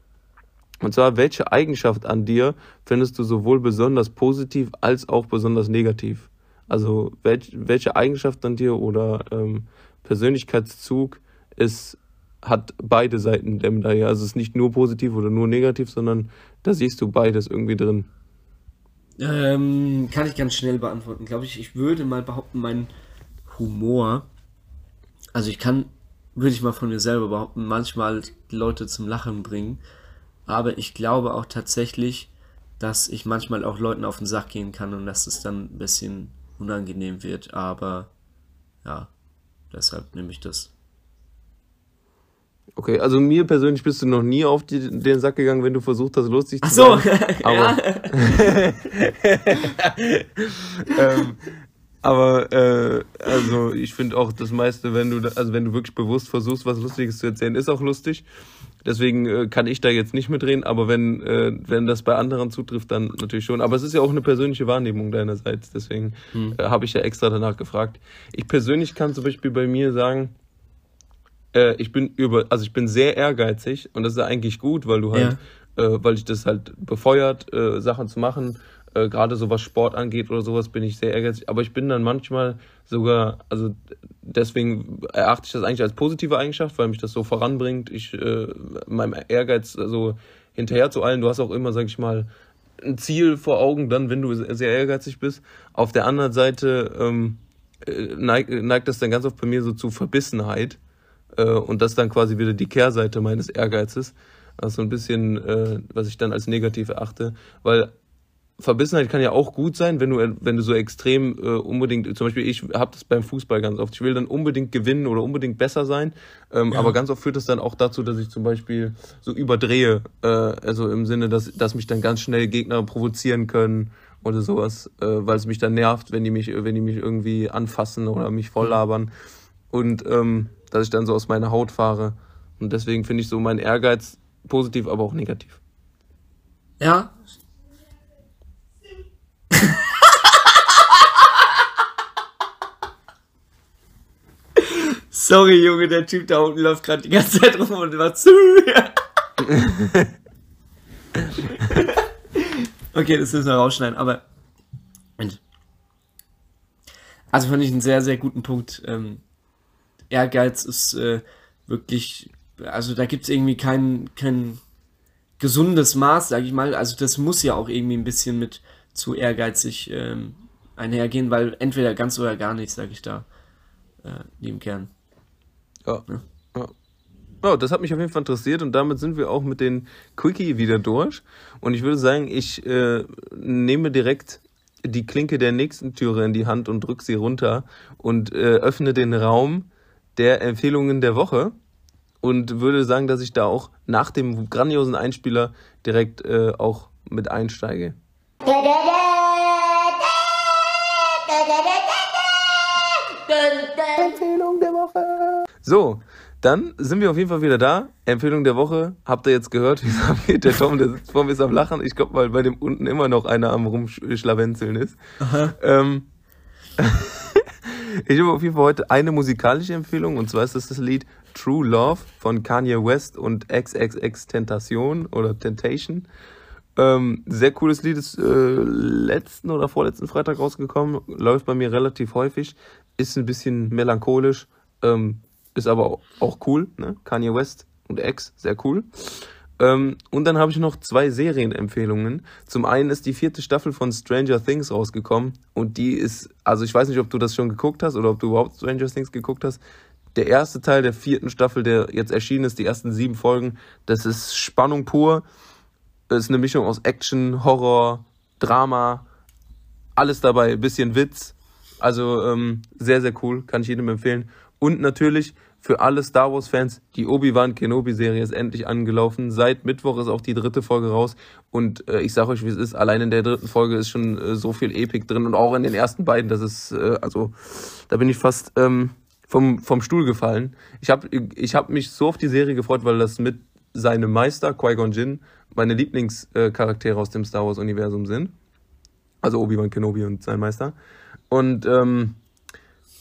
Und zwar, welche Eigenschaft an dir findest du sowohl besonders positiv als auch besonders negativ? Also, welch, welche Eigenschaft an dir oder ähm, Persönlichkeitszug ist, hat beide Seiten der Medaille? Also, es ist nicht nur positiv oder nur negativ, sondern da siehst du beides irgendwie drin. Ähm, kann ich ganz schnell beantworten, glaube ich. Ich würde mal behaupten, mein Humor, also ich kann, würde ich mal von mir selber behaupten, manchmal Leute zum Lachen bringen. Aber ich glaube auch tatsächlich, dass ich manchmal auch Leuten auf den Sack gehen kann und dass es dann ein bisschen unangenehm wird. Aber ja, deshalb nehme ich das. Okay, also mir persönlich bist du noch nie auf die, den Sack gegangen, wenn du versucht hast, lustig zu sein. [laughs] Ach so, aber, [laughs] ähm, aber äh, also ich finde auch das meiste, wenn du also wenn du wirklich bewusst versuchst, was Lustiges zu erzählen, ist auch lustig. Deswegen äh, kann ich da jetzt nicht mitreden, aber wenn, äh, wenn das bei anderen zutrifft, dann natürlich schon. Aber es ist ja auch eine persönliche Wahrnehmung deinerseits, deswegen hm. äh, habe ich ja extra danach gefragt. Ich persönlich kann zum Beispiel bei mir sagen, äh, ich bin über, also ich bin sehr ehrgeizig und das ist eigentlich gut, weil du halt, ja. äh, weil ich das halt befeuert, äh, Sachen zu machen. Äh, Gerade so was Sport angeht oder sowas, bin ich sehr ehrgeizig. Aber ich bin dann manchmal sogar, also deswegen erachte ich das eigentlich als positive Eigenschaft, weil mich das so voranbringt. Ich äh, meinem Ehrgeiz so hinterher zu allen. Du hast auch immer, sag ich mal, ein Ziel vor Augen, dann, wenn du sehr ehrgeizig bist. Auf der anderen Seite ähm, äh, neigt, neigt das dann ganz oft bei mir so zu Verbissenheit. Äh, und das dann quasi wieder die Kehrseite meines Ehrgeizes. Also ein bisschen, was ich dann als negativ erachte, weil Verbissenheit kann ja auch gut sein, wenn du, wenn du so extrem äh, unbedingt, zum Beispiel ich habe das beim Fußball ganz oft, ich will dann unbedingt gewinnen oder unbedingt besser sein, ähm, ja. aber ganz oft führt das dann auch dazu, dass ich zum Beispiel so überdrehe, äh, also im Sinne, dass, dass mich dann ganz schnell Gegner provozieren können oder sowas, äh, weil es mich dann nervt, wenn die mich, wenn die mich irgendwie anfassen oder mich volllabern und ähm, dass ich dann so aus meiner Haut fahre. Und deswegen finde ich so meinen Ehrgeiz positiv, aber auch negativ. Ja. Sorry, Junge, der Typ da unten läuft gerade die ganze Zeit rum und war zu. [laughs] okay, das müssen wir rausschneiden, aber. Also fand ich einen sehr, sehr guten Punkt. Ähm, Ehrgeiz ist äh, wirklich, also da gibt es irgendwie kein, kein gesundes Maß, sage ich mal. Also das muss ja auch irgendwie ein bisschen mit zu ehrgeizig ähm, einhergehen, weil entweder ganz oder gar nicht, sage ich da, äh, im Kern. Ja. ja. ja. Oh, das hat mich auf jeden Fall interessiert und damit sind wir auch mit den Quickie wieder durch. Und ich würde sagen, ich äh, nehme direkt die Klinke der nächsten Türe in die Hand und drücke sie runter und äh, öffne den Raum der Empfehlungen der Woche und würde sagen, dass ich da auch nach dem grandiosen Einspieler direkt äh, auch mit einsteige. So, dann sind wir auf jeden Fall wieder da. Empfehlung der Woche. Habt ihr jetzt gehört, [laughs] wie der Tom, der sitzt vor mir, ist am Lachen. Ich glaube, weil bei dem unten immer noch einer am Rumschlawenzeln ist. Ähm, [laughs] ich habe auf jeden Fall heute eine musikalische Empfehlung und zwar ist das das Lied True Love von Kanye West und XXX Tentation oder Temptation. Ähm, sehr cooles Lied, ist äh, letzten oder vorletzten Freitag rausgekommen, läuft bei mir relativ häufig, ist ein bisschen melancholisch, ähm, ist aber auch cool, ne? Kanye West und X, sehr cool. Ähm, und dann habe ich noch zwei Serienempfehlungen. Zum einen ist die vierte Staffel von Stranger Things rausgekommen und die ist, also ich weiß nicht, ob du das schon geguckt hast oder ob du überhaupt Stranger Things geguckt hast. Der erste Teil der vierten Staffel, der jetzt erschienen ist, die ersten sieben Folgen, das ist Spannung pur. Das ist eine Mischung aus Action, Horror, Drama, alles dabei, bisschen Witz. Also ähm, sehr, sehr cool, kann ich jedem empfehlen. Und natürlich für alle Star Wars-Fans, die Obi-Wan Kenobi-Serie ist endlich angelaufen. Seit Mittwoch ist auch die dritte Folge raus. Und äh, ich sage euch, wie es ist, allein in der dritten Folge ist schon äh, so viel Epik drin und auch in den ersten beiden. Das ist, äh, also, da bin ich fast ähm, vom, vom Stuhl gefallen. Ich habe ich hab mich so auf die Serie gefreut, weil das mit seinem Meister, Qui-Gon Jinn, meine Lieblingscharaktere aus dem Star Wars-Universum sind. Also Obi-Wan Kenobi und sein Meister. Und ähm,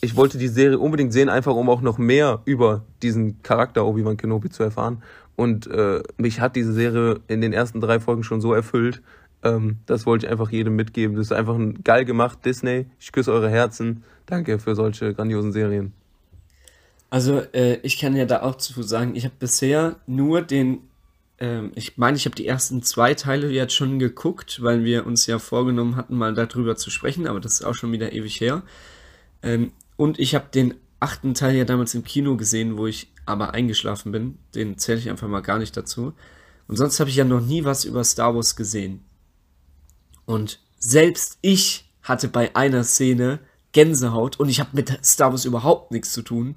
ich wollte die Serie unbedingt sehen, einfach um auch noch mehr über diesen Charakter Obi-Wan Kenobi zu erfahren. Und äh, mich hat diese Serie in den ersten drei Folgen schon so erfüllt. Ähm, das wollte ich einfach jedem mitgeben. Das ist einfach ein geil gemacht, Disney. Ich küsse eure Herzen. Danke für solche grandiosen Serien. Also äh, ich kann ja da auch zu sagen, ich habe bisher nur den, ähm, ich meine, ich habe die ersten zwei Teile jetzt schon geguckt, weil wir uns ja vorgenommen hatten, mal darüber zu sprechen, aber das ist auch schon wieder ewig her. Ähm, und ich habe den achten Teil ja damals im Kino gesehen, wo ich aber eingeschlafen bin. Den zähle ich einfach mal gar nicht dazu. Und sonst habe ich ja noch nie was über Star Wars gesehen. Und selbst ich hatte bei einer Szene Gänsehaut und ich habe mit Star Wars überhaupt nichts zu tun.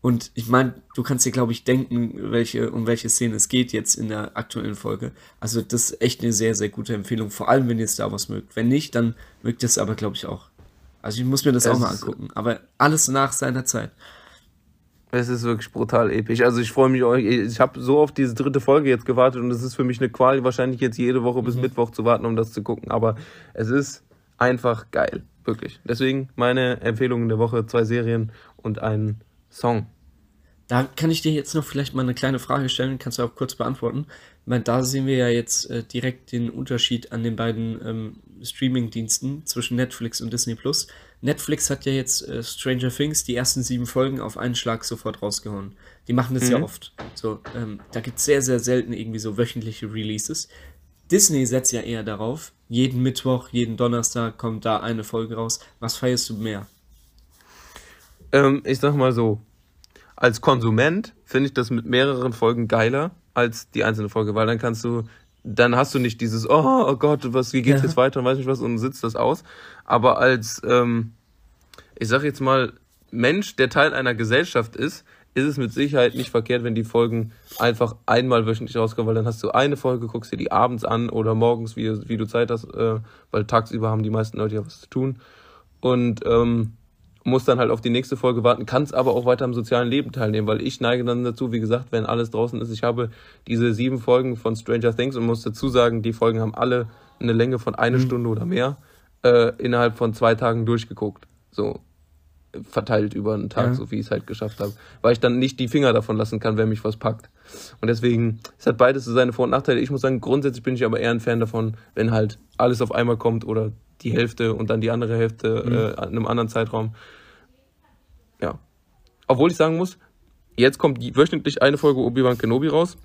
Und ich meine, du kannst dir, glaube ich, denken, welche, um welche Szene es geht jetzt in der aktuellen Folge. Also das ist echt eine sehr, sehr gute Empfehlung, vor allem wenn ihr Star Wars mögt. Wenn nicht, dann mögt ihr es aber, glaube ich, auch. Also ich muss mir das es auch mal angucken. Aber alles nach seiner Zeit. Es ist wirklich brutal episch. Also ich freue mich auch. Ich habe so auf diese dritte Folge jetzt gewartet und es ist für mich eine Qual, wahrscheinlich jetzt jede Woche bis mhm. Mittwoch zu warten, um das zu gucken. Aber es ist einfach geil. Wirklich. Deswegen meine Empfehlungen der Woche: zwei Serien und ein Song. Da kann ich dir jetzt noch vielleicht mal eine kleine Frage stellen, kannst du auch kurz beantworten. Weil da sehen wir ja jetzt äh, direkt den Unterschied an den beiden ähm, Streaming-Diensten zwischen Netflix und Disney Plus. Netflix hat ja jetzt äh, Stranger Things die ersten sieben Folgen auf einen Schlag sofort rausgehauen. Die machen das mhm. ja oft. So, ähm, da gibt es sehr, sehr selten irgendwie so wöchentliche Releases. Disney setzt ja eher darauf, jeden Mittwoch, jeden Donnerstag kommt da eine Folge raus. Was feierst du mehr? Ähm, ich sag mal so, als Konsument finde ich das mit mehreren Folgen geiler als die einzelne Folge, weil dann kannst du, dann hast du nicht dieses, oh, oh Gott, was, wie geht's ja. jetzt weiter und weiß nicht was und sitzt das aus. Aber als, ähm, ich sag jetzt mal, Mensch, der Teil einer Gesellschaft ist, ist es mit Sicherheit nicht verkehrt, wenn die Folgen einfach einmal wöchentlich rauskommen, weil dann hast du eine Folge, guckst dir die abends an oder morgens, wie, wie du Zeit hast, äh, weil tagsüber haben die meisten Leute ja was zu tun. Und ähm, muss dann halt auf die nächste Folge warten, kann es aber auch weiter am sozialen Leben teilnehmen, weil ich neige dann dazu, wie gesagt, wenn alles draußen ist, ich habe diese sieben Folgen von Stranger Things und muss dazu sagen, die Folgen haben alle eine Länge von einer mhm. Stunde oder mehr äh, innerhalb von zwei Tagen durchgeguckt. So verteilt über einen Tag, ja. so wie ich es halt geschafft habe. Weil ich dann nicht die Finger davon lassen kann, wer mich was packt. Und deswegen, es hat beides so seine Vor- und Nachteile. Ich muss sagen, grundsätzlich bin ich aber eher ein Fan davon, wenn halt alles auf einmal kommt oder die Hälfte und dann die andere Hälfte mhm. äh, in einem anderen Zeitraum. Ja. Obwohl ich sagen muss, jetzt kommt wöchentlich eine Folge Obi-Wan Kenobi raus.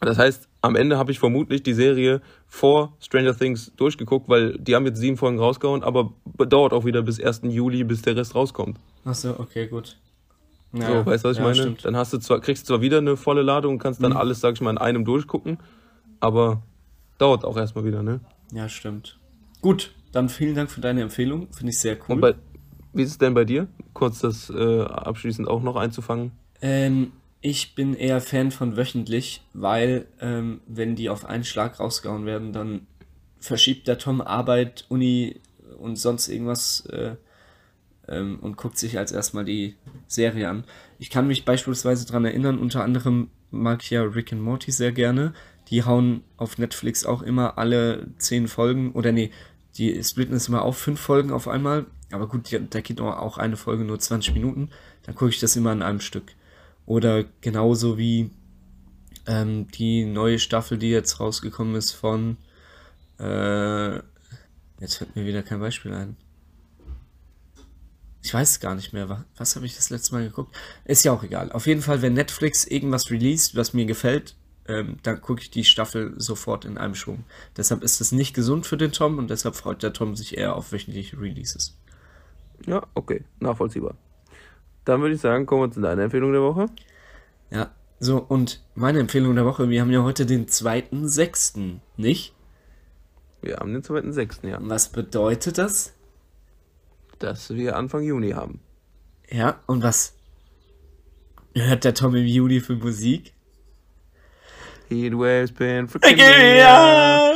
Das heißt, am Ende habe ich vermutlich die Serie vor Stranger Things durchgeguckt, weil die haben jetzt sieben Folgen rausgehauen, aber dauert auch wieder bis 1. Juli, bis der Rest rauskommt. Achso, okay, gut. Naja, so, weißt du, was ich ja, meine? Stimmt. Dann hast du zwar, kriegst du zwar wieder eine volle Ladung und kannst dann mhm. alles, sag ich mal, in einem durchgucken, aber dauert auch erstmal wieder, ne? Ja, stimmt. Gut, dann vielen Dank für deine Empfehlung. Finde ich sehr cool. Und bei, wie ist es denn bei dir? Kurz das äh, abschließend auch noch einzufangen. Ähm, ich bin eher Fan von wöchentlich, weil ähm, wenn die auf einen Schlag rausgehauen werden, dann verschiebt der Tom Arbeit, Uni und sonst irgendwas äh, ähm, und guckt sich als erstmal die Serie an. Ich kann mich beispielsweise daran erinnern, unter anderem mag ich ja Rick and Morty sehr gerne. Die hauen auf Netflix auch immer alle zehn Folgen, oder nee, die splitten es immer auf fünf Folgen auf einmal. Aber gut, da geht auch eine Folge nur 20 Minuten. Dann gucke ich das immer in einem Stück. Oder genauso wie ähm, die neue Staffel, die jetzt rausgekommen ist von. Äh, jetzt fällt mir wieder kein Beispiel ein. Ich weiß gar nicht mehr. Was, was habe ich das letzte Mal geguckt? Ist ja auch egal. Auf jeden Fall, wenn Netflix irgendwas released, was mir gefällt, ähm, dann gucke ich die Staffel sofort in einem Schwung. Deshalb ist es nicht gesund für den Tom und deshalb freut der Tom sich eher auf wöchentliche Releases. Ja, okay, nachvollziehbar. Dann würde ich sagen, kommen wir zu deiner Empfehlung der Woche. Ja, so, und meine Empfehlung der Woche, wir haben ja heute den 2.6., nicht? Wir haben den 2.6., ja. Was bedeutet das? Dass wir Anfang Juni haben. Ja, und was hört der Tom im Juni für Musik? Heatwaves been for ja.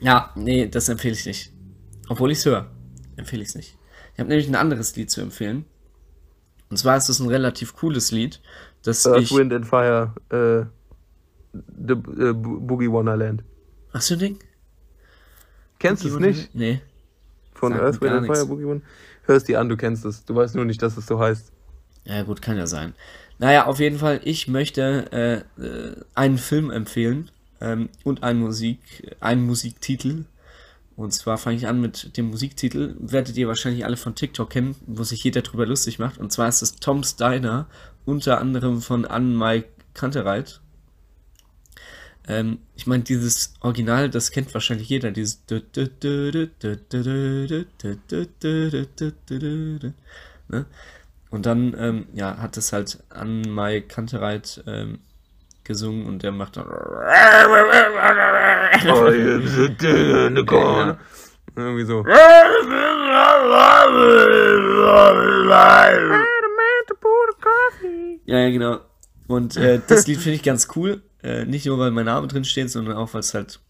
ja, nee, das empfehle ich nicht. Obwohl ich es höre, empfehle ich es nicht. Ich habe nämlich ein anderes Lied zu empfehlen. Und zwar ist es ein relativ cooles Lied, das Earth, ich... Wind and Fire, äh, the, uh, Boogie Wonderland. Was für ein Ding? Kennst du es nicht? Nee. Von Sagt Earth, Wind and Fire, Boogie Wonderland? Hörst die an, du kennst es. Du weißt nur nicht, dass es so heißt. Ja gut, kann ja sein. Naja, auf jeden Fall, ich möchte äh, äh einen Film empfehlen ähm, und einen Musik, einen Musiktitel. Und zwar fange ich an mit dem Musiktitel, werdet ihr wahrscheinlich alle von TikTok kennen, wo sich jeder drüber lustig macht. Und zwar ist es Tom's Diner, unter anderem von Anne-Mike Kantereit. Ähm, ich meine, dieses Original, das kennt wahrscheinlich jeder, dieses ne? Und dann, ähm, ja, hat es halt Anne-Mike Kantereit ähm, gesungen und der macht dann. Oh, [laughs] ja. Irgendwie so. Ja, ja, genau. Und äh, das Lied finde ich ganz cool. Äh, nicht nur, weil mein Name drin steht, sondern auch, weil es halt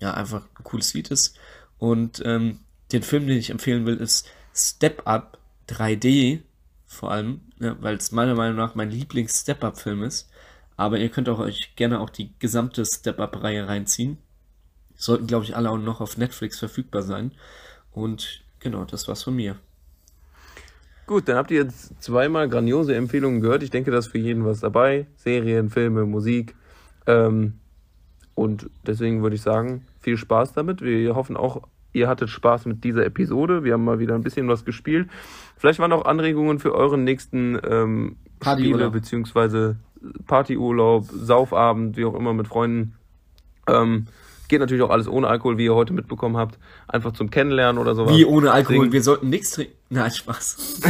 ja einfach ein cooles Lied ist. Und ähm, den Film, den ich empfehlen will, ist Step Up 3D vor allem, ja, weil es meiner Meinung nach mein Lieblings-Step-Up-Film ist. Aber ihr könnt auch euch gerne auch die gesamte Step-Up-Reihe reinziehen. Sollten, glaube ich, alle auch noch auf Netflix verfügbar sein. Und genau, das war's von mir. Gut, dann habt ihr jetzt zweimal grandiose Empfehlungen gehört. Ich denke, da ist für jeden was dabei. Serien, Filme, Musik. Ähm, und deswegen würde ich sagen, viel Spaß damit. Wir hoffen auch, ihr hattet Spaß mit dieser Episode. Wir haben mal wieder ein bisschen was gespielt. Vielleicht waren auch Anregungen für euren nächsten ähm, Spiele beziehungsweise Partyurlaub, Saufabend, wie auch immer mit Freunden. Ähm, geht natürlich auch alles ohne Alkohol, wie ihr heute mitbekommen habt. Einfach zum Kennenlernen oder sowas. Wie ohne Alkohol? Trinken. Wir sollten nichts trinken. [laughs] Nein, Spaß.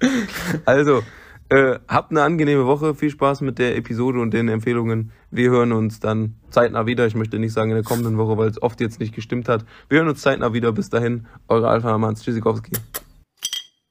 [laughs] [laughs] also, äh, habt eine angenehme Woche. Viel Spaß mit der Episode und den Empfehlungen. Wir hören uns dann zeitnah wieder. Ich möchte nicht sagen in der kommenden Woche, weil es oft jetzt nicht gestimmt hat. Wir hören uns zeitnah wieder. Bis dahin, eure Alpha Hamans. Tschüssikowski.